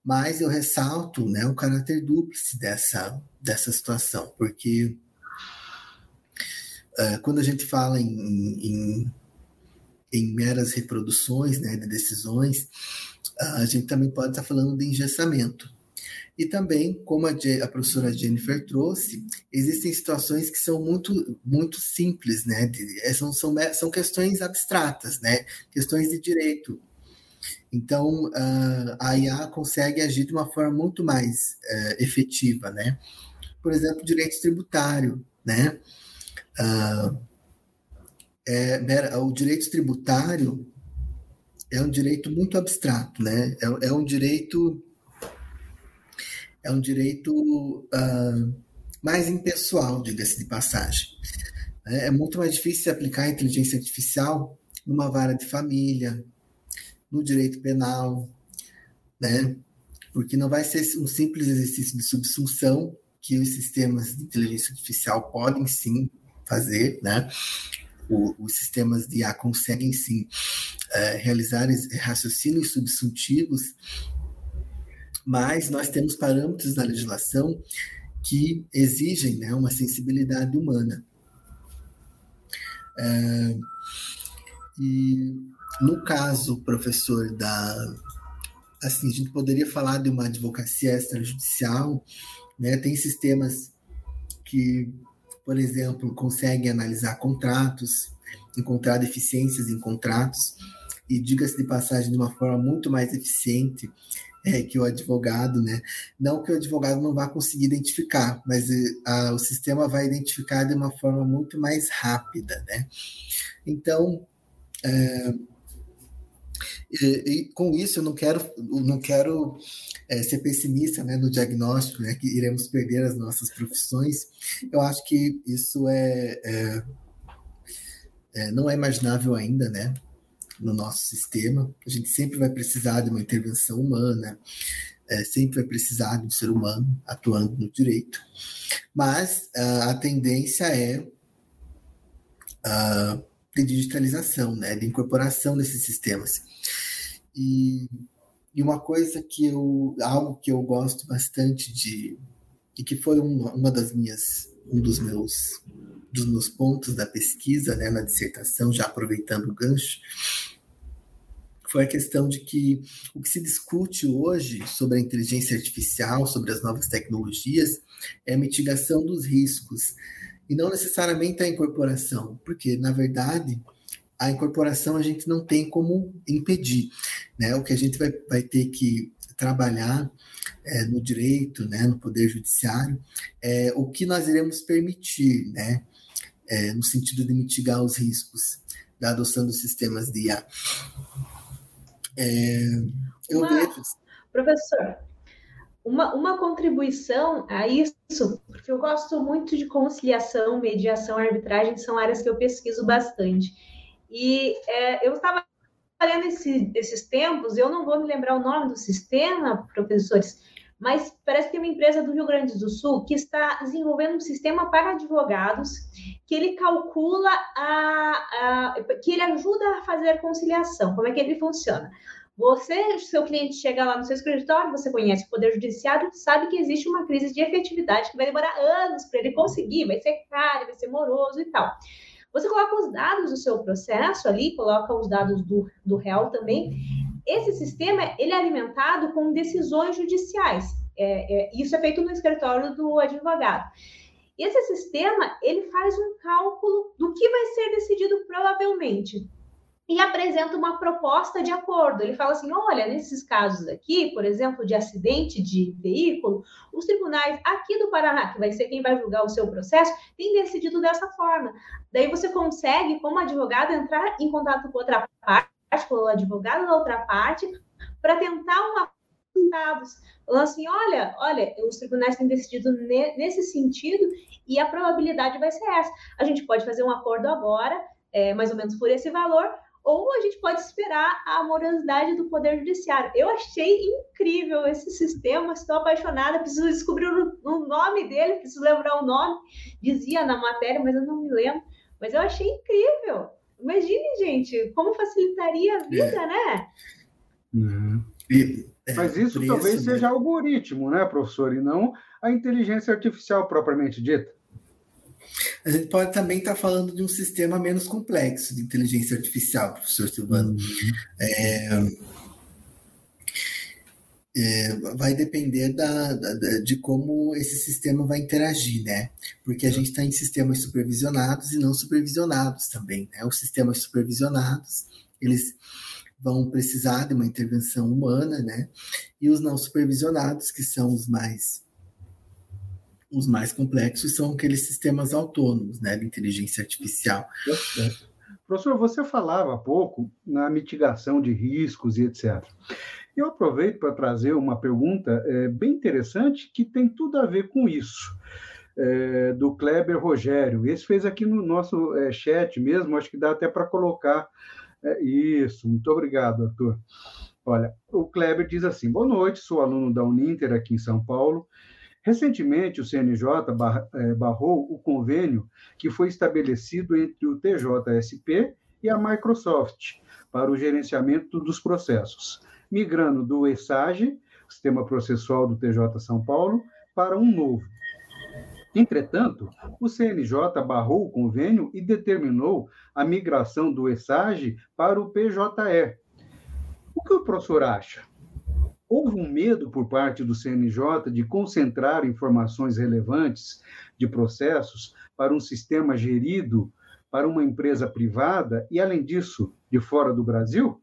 Mas eu ressalto né, o caráter dúplice dessa, dessa situação, porque uh, quando a gente fala em, em, em meras reproduções né, de decisões, uh, a gente também pode estar falando de engessamento. E também, como a, a, professora Jennifer trouxe, existem situações que são muito, muito simples, né? De, é, são, são, são questões abstratas, né? Questões de direito. Então, uh, a IA consegue agir de uma forma muito mais uh, efetiva, né? Por exemplo, direito tributário, né? Uh, é, o direito tributário é um direito muito abstrato, né? É, é um direito é um direito uh, mais impessoal, diga-se de passagem. É, é muito mais difícil aplicar a inteligência artificial numa vara de família, no direito penal, né? Porque não vai ser um simples exercício de subsunção que os sistemas de inteligência artificial podem sim fazer, né? O, os sistemas de IA conseguem sim é, realizar raciocínios subsuntivos mas nós temos parâmetros na legislação que exigem né, uma sensibilidade humana. É, e no caso, professor, da assim, a gente poderia falar de uma advocacia extrajudicial, né? Tem sistemas que, por exemplo, conseguem analisar contratos, encontrar deficiências em contratos, e diga-se de passagem de uma forma muito mais eficiente é, que o advogado, né? Não que o advogado não vá conseguir identificar, mas eh, a, o sistema vai identificar de uma forma muito mais rápida, né? Então, é, e, e, com isso eu não quero, não quero é, ser pessimista né, no diagnóstico, né, que iremos perder as nossas profissões. Eu acho que isso é, é, é não é imaginável ainda, né? No nosso sistema. A gente sempre vai precisar de uma intervenção humana, é, sempre vai precisar de um ser humano atuando no direito. Mas uh, a tendência é uh, de digitalização, né, de incorporação desses sistemas. E, e uma coisa que eu, algo que eu gosto bastante de, e que foi uma, uma das minhas, um dos meus dos meus pontos da pesquisa, né, na dissertação, já aproveitando o gancho, foi a questão de que o que se discute hoje sobre a inteligência artificial, sobre as novas tecnologias, é a mitigação dos riscos e não necessariamente a incorporação, porque na verdade a incorporação a gente não tem como impedir, né? O que a gente vai, vai ter que trabalhar é, no direito, né, no poder judiciário, é o que nós iremos permitir, né, é, no sentido de mitigar os riscos da adoção dos sistemas de IA. É, eu uma, vejo. Professor, uma, uma contribuição a isso, porque eu gosto muito de conciliação, mediação, arbitragem, são áreas que eu pesquiso bastante. E é, eu estava olhando esse, esses tempos, eu não vou me lembrar o nome do sistema, professores, mas parece que tem uma empresa do Rio Grande do Sul que está desenvolvendo um sistema para advogados que ele calcula a, a, que ele ajuda a fazer conciliação. Como é que ele funciona? Você, seu cliente chega lá no seu escritório, você conhece o Poder Judiciário, sabe que existe uma crise de efetividade que vai demorar anos para ele conseguir, vai ser caro, vai ser moroso e tal. Você coloca os dados do seu processo ali, coloca os dados do, do réu também. Esse sistema ele é alimentado com decisões judiciais. É, é, isso é feito no escritório do advogado. Esse sistema ele faz um cálculo do que vai ser decidido provavelmente e apresenta uma proposta de acordo. Ele fala assim: olha, nesses casos aqui, por exemplo, de acidente de veículo, os tribunais aqui do Paraná, que vai ser quem vai julgar o seu processo, têm decidido dessa forma. Daí você consegue, como advogado, entrar em contato com outra parte, com o advogado da outra parte, para tentar uma dados, falando assim, olha, olha, os tribunais têm decidido nesse sentido e a probabilidade vai ser essa. A gente pode fazer um acordo agora, é, mais ou menos por esse valor, ou a gente pode esperar a amorosidade do Poder Judiciário. Eu achei incrível esse sistema, estou apaixonada, preciso descobrir o nome dele, preciso lembrar o nome, dizia na matéria, mas eu não me lembro. Mas eu achei incrível. Imagine, gente, como facilitaria a vida, é. né? Uhum. E, é, mas isso talvez né? seja algoritmo, né, professor, e não a inteligência artificial propriamente dita. A gente pode também estar tá falando de um sistema menos complexo de inteligência artificial, professor Silvano. Uhum. É, é, vai depender da, da, de como esse sistema vai interagir, né? Porque a gente está em sistemas supervisionados e não supervisionados também, né? Os sistemas supervisionados, eles vão precisar de uma intervenção humana, né? E os não supervisionados, que são os mais os mais complexos são aqueles sistemas autônomos, né, de inteligência artificial. Professor, você falava há pouco na mitigação de riscos e etc. Eu aproveito para trazer uma pergunta é, bem interessante que tem tudo a ver com isso. É, do Kleber Rogério. Esse fez aqui no nosso é, chat mesmo, acho que dá até para colocar é, isso. Muito obrigado, Arthur. Olha, o Kleber diz assim: boa noite, sou aluno da Uninter aqui em São Paulo Recentemente, o CNJ eh, barrou o convênio que foi estabelecido entre o TJSP e a Microsoft para o gerenciamento dos processos, migrando do ESAGE, sistema processual do TJ São Paulo para um novo. Entretanto, o CNJ barrou o convênio e determinou a migração do ESAGE para o PJE. O que o professor acha? Houve um medo por parte do CNJ de concentrar informações relevantes de processos para um sistema gerido para uma empresa privada e, além disso, de fora do Brasil?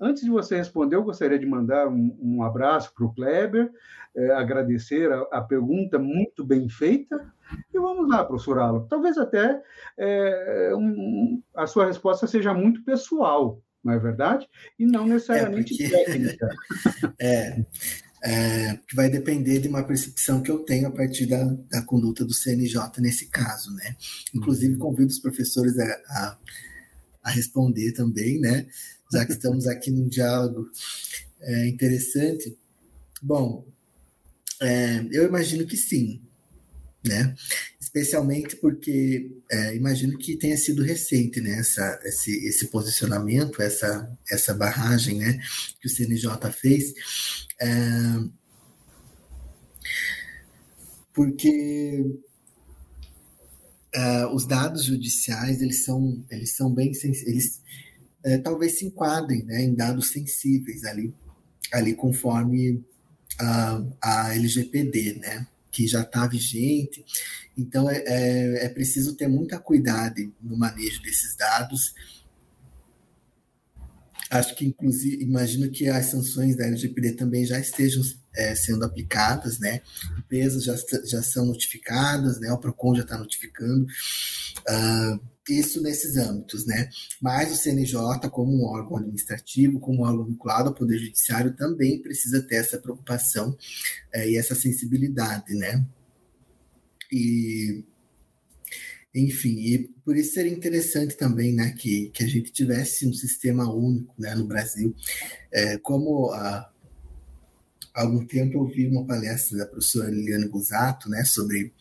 Antes de você responder, eu gostaria de mandar um, um abraço para o Kleber, é, agradecer a, a, pergunta muito bem feita. E vamos lá, professor Alan. Talvez até é, um, a sua resposta seja muito pessoal, não é verdade? E não necessariamente é porque... técnica. é, é, que vai depender de uma percepção que eu tenho a partir da, da conduta do CNJ nesse caso, né? Inclusive, uhum. convido os professores a, a, a responder também, né? Já que estamos aqui num diálogo é, interessante. Bom, é, eu imagino que sim, né? Especialmente porque é, imagino que tenha sido recente, né? Essa, esse, esse posicionamento, essa, essa barragem, né? Que o CNJ fez. É, porque Uh, os dados judiciais eles são eles são bem eles é, talvez se enquadrem né, em dados sensíveis ali, ali conforme a, a LGPD, né, que já está vigente. Então, é, é, é preciso ter muita cuidado no manejo desses dados. Acho que, inclusive, imagino que as sanções da LGPD também já estejam é, sendo aplicadas, né? Empresas já, já são notificadas, né? O PROCON já está notificando. Uh, isso nesses âmbitos, né? Mas o CNJ, como um órgão administrativo, como um órgão vinculado ao Poder Judiciário, também precisa ter essa preocupação é, e essa sensibilidade, né? E, enfim, e por isso seria interessante também, né, que, que a gente tivesse um sistema único, né, no Brasil, é, como há algum tempo eu vi uma palestra da professora Liliane Gusato, né, sobre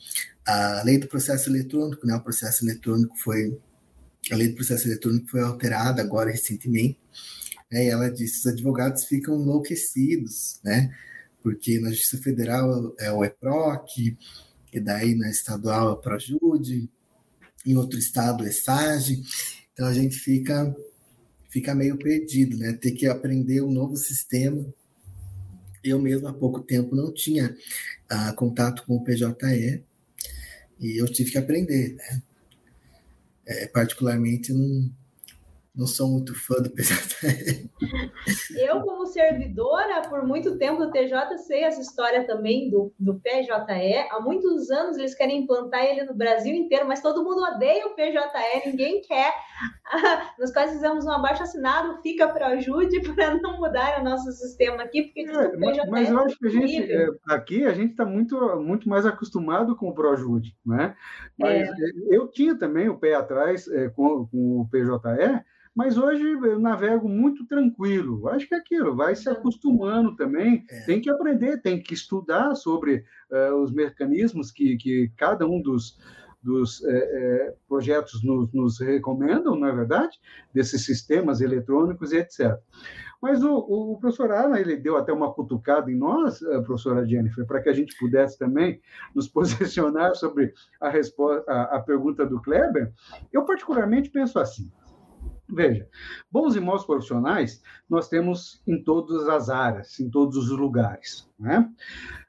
a lei do processo eletrônico, né, o processo eletrônico foi a lei do processo eletrônico foi alterada agora recentemente, né, e ela disse os advogados ficam enlouquecidos, né, porque na Justiça Federal é o EPROC, e daí na estadual é o ProJude, em outro estado é SAGE, então a gente fica fica meio perdido, né, ter que aprender um novo sistema. Eu mesmo há pouco tempo não tinha uh, contato com o PJE, e eu tive que aprender, né? É, particularmente, não, não sou muito fã do PJE. Eu, como servidora, por muito tempo do TJ, sei essa história também do, do PJE. Há muitos anos eles querem implantar ele no Brasil inteiro, mas todo mundo odeia o PJE, ninguém quer. Nós quase fizemos um abaixo assinado, fica para ajude para não mudar o nosso sistema aqui, porque é, mas, mas eu acho que a gente, é, aqui a gente está muito, muito mais acostumado com o ProJude, né? Mas é. eu tinha também o pé atrás é, com, com o PJE, mas hoje eu navego muito tranquilo. Acho que é aquilo, vai se acostumando também. É. Tem que aprender, tem que estudar sobre uh, os mecanismos que, que cada um dos, dos é, é, projetos nos, nos, recomendam, não é verdade? Desses sistemas eletrônicos e etc. Mas o, o professor Alan, ele deu até uma cutucada em nós, professora Jennifer, para que a gente pudesse também nos posicionar sobre a, resposta, a, a pergunta do Kleber. Eu, particularmente, penso assim, Veja, bons e maus profissionais nós temos em todas as áreas, em todos os lugares. Né?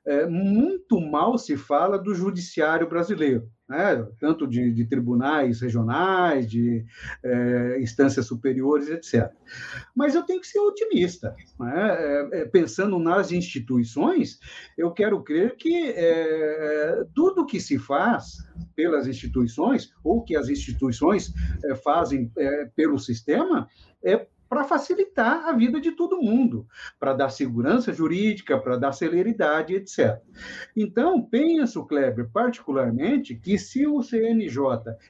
É, muito mal se fala do judiciário brasileiro né? tanto de, de, tribunais regionais, de é, instâncias superiores, etc. Mas eu tenho que ser otimista. Né? É, é, pensando nas instituições, eu quero crer que é, tudo que se faz pelas instituições, ou que as instituições é, fazem pelo sistema, é para facilitar a vida de todo mundo, para dar segurança jurídica, para dar celeridade, etc. Então, penso, Kleber, particularmente, que se o CNJ,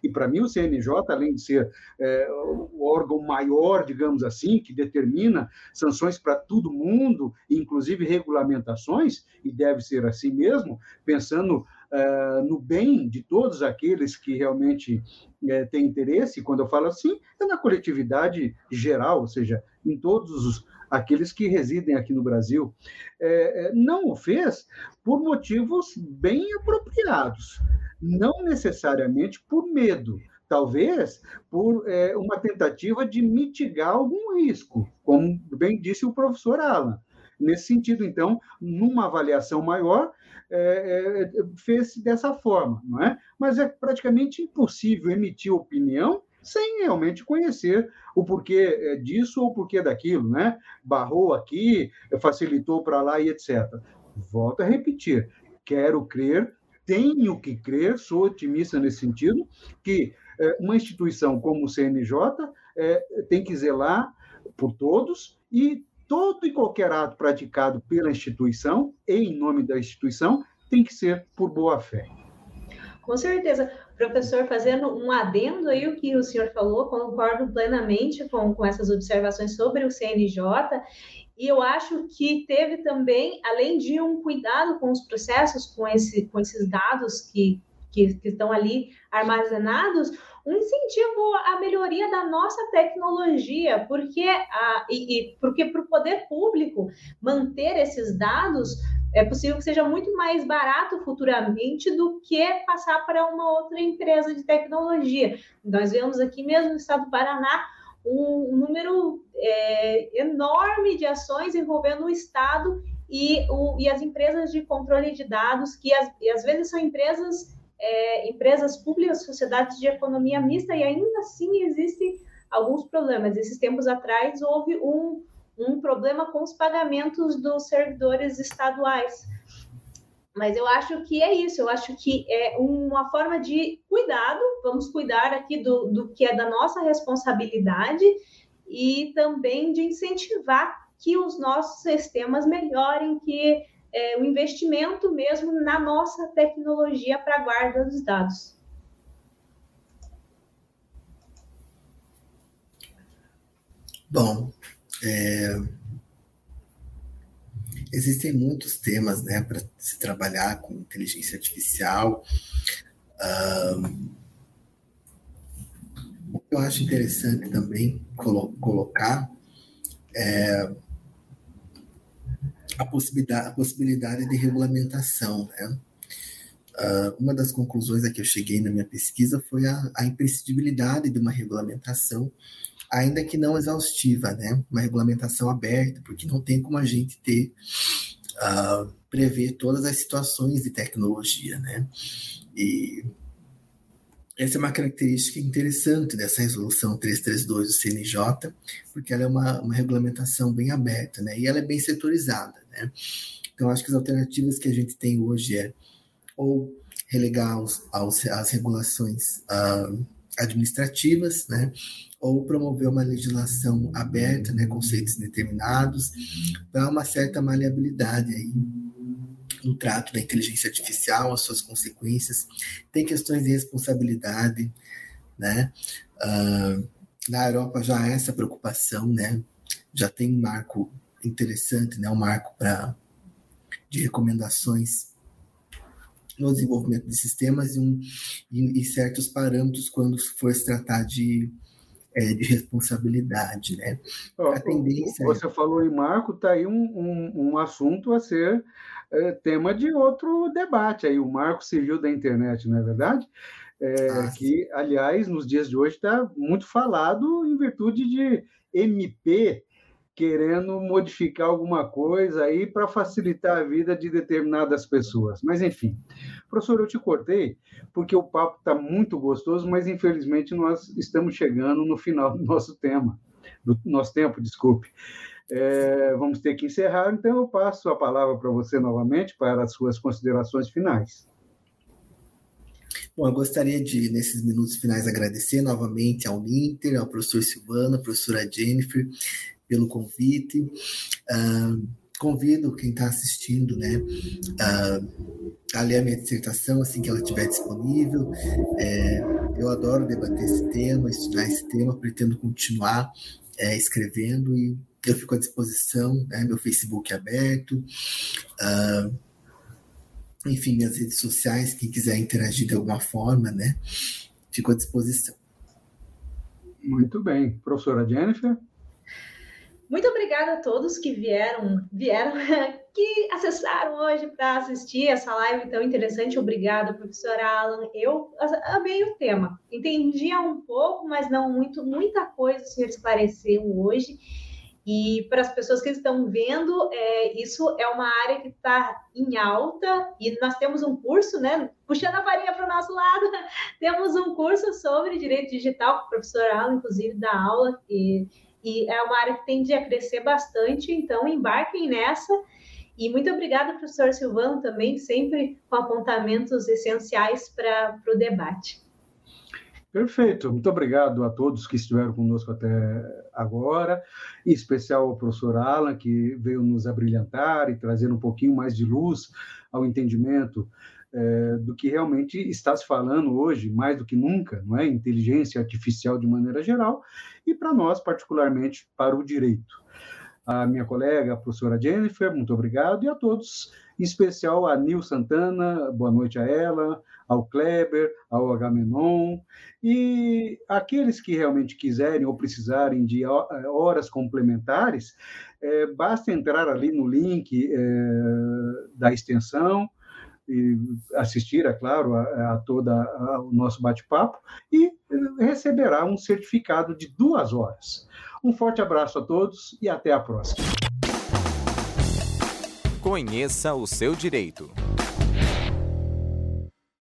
e para mim o CNJ, além de ser é, o órgão maior, digamos assim, que determina sanções para todo mundo, inclusive regulamentações, e deve ser assim mesmo, pensando uh, no bem de todos aqueles que realmente uh, têm interesse, quando eu falo assim, é na coletividade geral, ou seja, em todos os, aqueles que residem aqui no Brasil, é, é, não o fez por motivos bem apropriados, não necessariamente por medo, talvez por é, uma tentativa de mitigar algum risco, como bem disse o professor Alan. Nesse sentido, então, numa avaliação maior, é, é, fez dessa forma, não é? Mas é praticamente impossível emitir opinião sem realmente conhecer o porquê é, disso ou o porquê daquilo, né? Barrou aqui, facilitou para lá e etc. Volto a repetir, quero crer, tenho que crer, sou otimista nesse sentido, que é, uma instituição como o CNJ é, tem que zelar por todos e todo e qualquer ato praticado pela instituição em nome da instituição tem que ser por boa fé. Com certeza. Professor, fazendo um adendo aí o que o senhor falou, concordo plenamente com, com essas observações sobre o CNJ. E eu acho que teve também, além de um cuidado com os processos, com, esse, com esses dados que, que, que estão ali armazenados, um incentivo à melhoria da nossa tecnologia, porque a, e, e porque para o poder público manter esses dados é possível que seja muito mais barato futuramente do que passar para uma outra empresa de tecnologia. Nós vemos aqui mesmo no estado do Paraná um, número é, enorme de ações envolvendo o Estado e, o, e as empresas de controle de dados, que as, às vezes são empresas é, empresas públicas, sociedades de economia mista, e ainda assim existem alguns problemas. Esses tempos atrás houve um, um problema com os pagamentos dos servidores estaduais. Mas eu acho que é isso, eu acho que é uma forma de cuidado, vamos cuidar aqui do, do que é da nossa responsabilidade e também de incentivar que os nossos sistemas melhorem, que é, o investimento mesmo na nossa tecnologia para guarda dos dados. Bom, é... existem muitos temas né, para se trabalhar com inteligência artificial. Um... O que eu acho interessante também colo colocar é a possibilidade, a possibilidade de regulamentação. Né? Uh, uma das conclusões a que eu cheguei na minha pesquisa foi a, a imprescindibilidade de uma regulamentação, ainda que não exaustiva, né? uma regulamentação aberta, porque não tem como a gente ter, uh, prever todas as situações de tecnologia. Né? E essa é uma característica interessante dessa resolução 332 do CNJ, porque ela é uma, uma regulamentação bem aberta, né? E ela é bem setorizada, né? Então, acho que as alternativas que a gente tem hoje é ou relegar aos, as regulações uh, administrativas, né? Ou promover uma legislação aberta, né? Conceitos determinados, para uma certa maleabilidade aí no trato da inteligência artificial, as suas consequências, tem questões de responsabilidade, né? Uh, na Europa já há essa preocupação, né? Já tem um marco interessante, né? Um marco para de recomendações no desenvolvimento de sistemas e, um, e, e certos parâmetros quando for se tratar de é, de responsabilidade, né? A tendência você é... falou em marco, está aí um, um, um, assunto a ser é, tema de outro debate aí, o marco civil da internet, não é verdade? É, ah, que, aliás, nos dias de hoje está muito falado em virtude de MP querendo modificar alguma coisa aí para facilitar a vida de determinadas pessoas. Mas, enfim. Professor, eu te cortei porque o papo está muito gostoso, mas infelizmente nós estamos chegando no final do nosso tema, do nosso tempo, desculpe. É, vamos ter que encerrar, então eu passo a palavra para você novamente para as suas considerações finais. Bom, eu gostaria de, nesses minutos finais, agradecer novamente ao Ninter, ao professor Silvana, à professora Jennifer, pelo convite. Uh, convido quem está assistindo né, uh, a ler a minha dissertação assim que ela estiver disponível. É, eu adoro debater esse tema, estudar esse tema, pretendo continuar é, escrevendo e eu fico à disposição, né, meu Facebook é aberto, uh, enfim, minhas redes sociais, quem quiser interagir de alguma forma, né, fico à disposição. Muito bem. Professora Jennifer? Muito obrigada a todos que vieram, vieram, que acessaram hoje para assistir essa live tão interessante. Obrigada, professor Alan. Eu amei o tema. Entendia um pouco, mas não muito, muita coisa o senhor esclareceu hoje. E para as pessoas que estão vendo, é, isso é uma área que está em alta e nós temos um curso, né? Puxando a farinha para o nosso lado, temos um curso sobre direito digital, que o professor Alan, inclusive, dá aula, e, e é uma área que tende a crescer bastante, então embarquem nessa. E muito obrigada, professor Silvano, também, sempre com apontamentos essenciais para o debate. Perfeito, muito obrigado a todos que estiveram conosco até agora, em especial ao professor Alan, que veio nos abrilhantar e trazer um pouquinho mais de luz ao entendimento é, do que realmente está se falando hoje, mais do que nunca, não é? Inteligência artificial de maneira geral, e para nós, particularmente, para o direito. A minha colega, a professora Jennifer, muito obrigado, e a todos, em especial a Nil Santana, boa noite a ela, ao Kleber, ao Agamenon, e aqueles que realmente quiserem ou precisarem de horas complementares, é, basta entrar ali no link é, da extensão, e assistir, é claro, a, a todo o nosso bate-papo e receberá um certificado de duas horas. Um forte abraço a todos e até a próxima. Conheça o seu direito.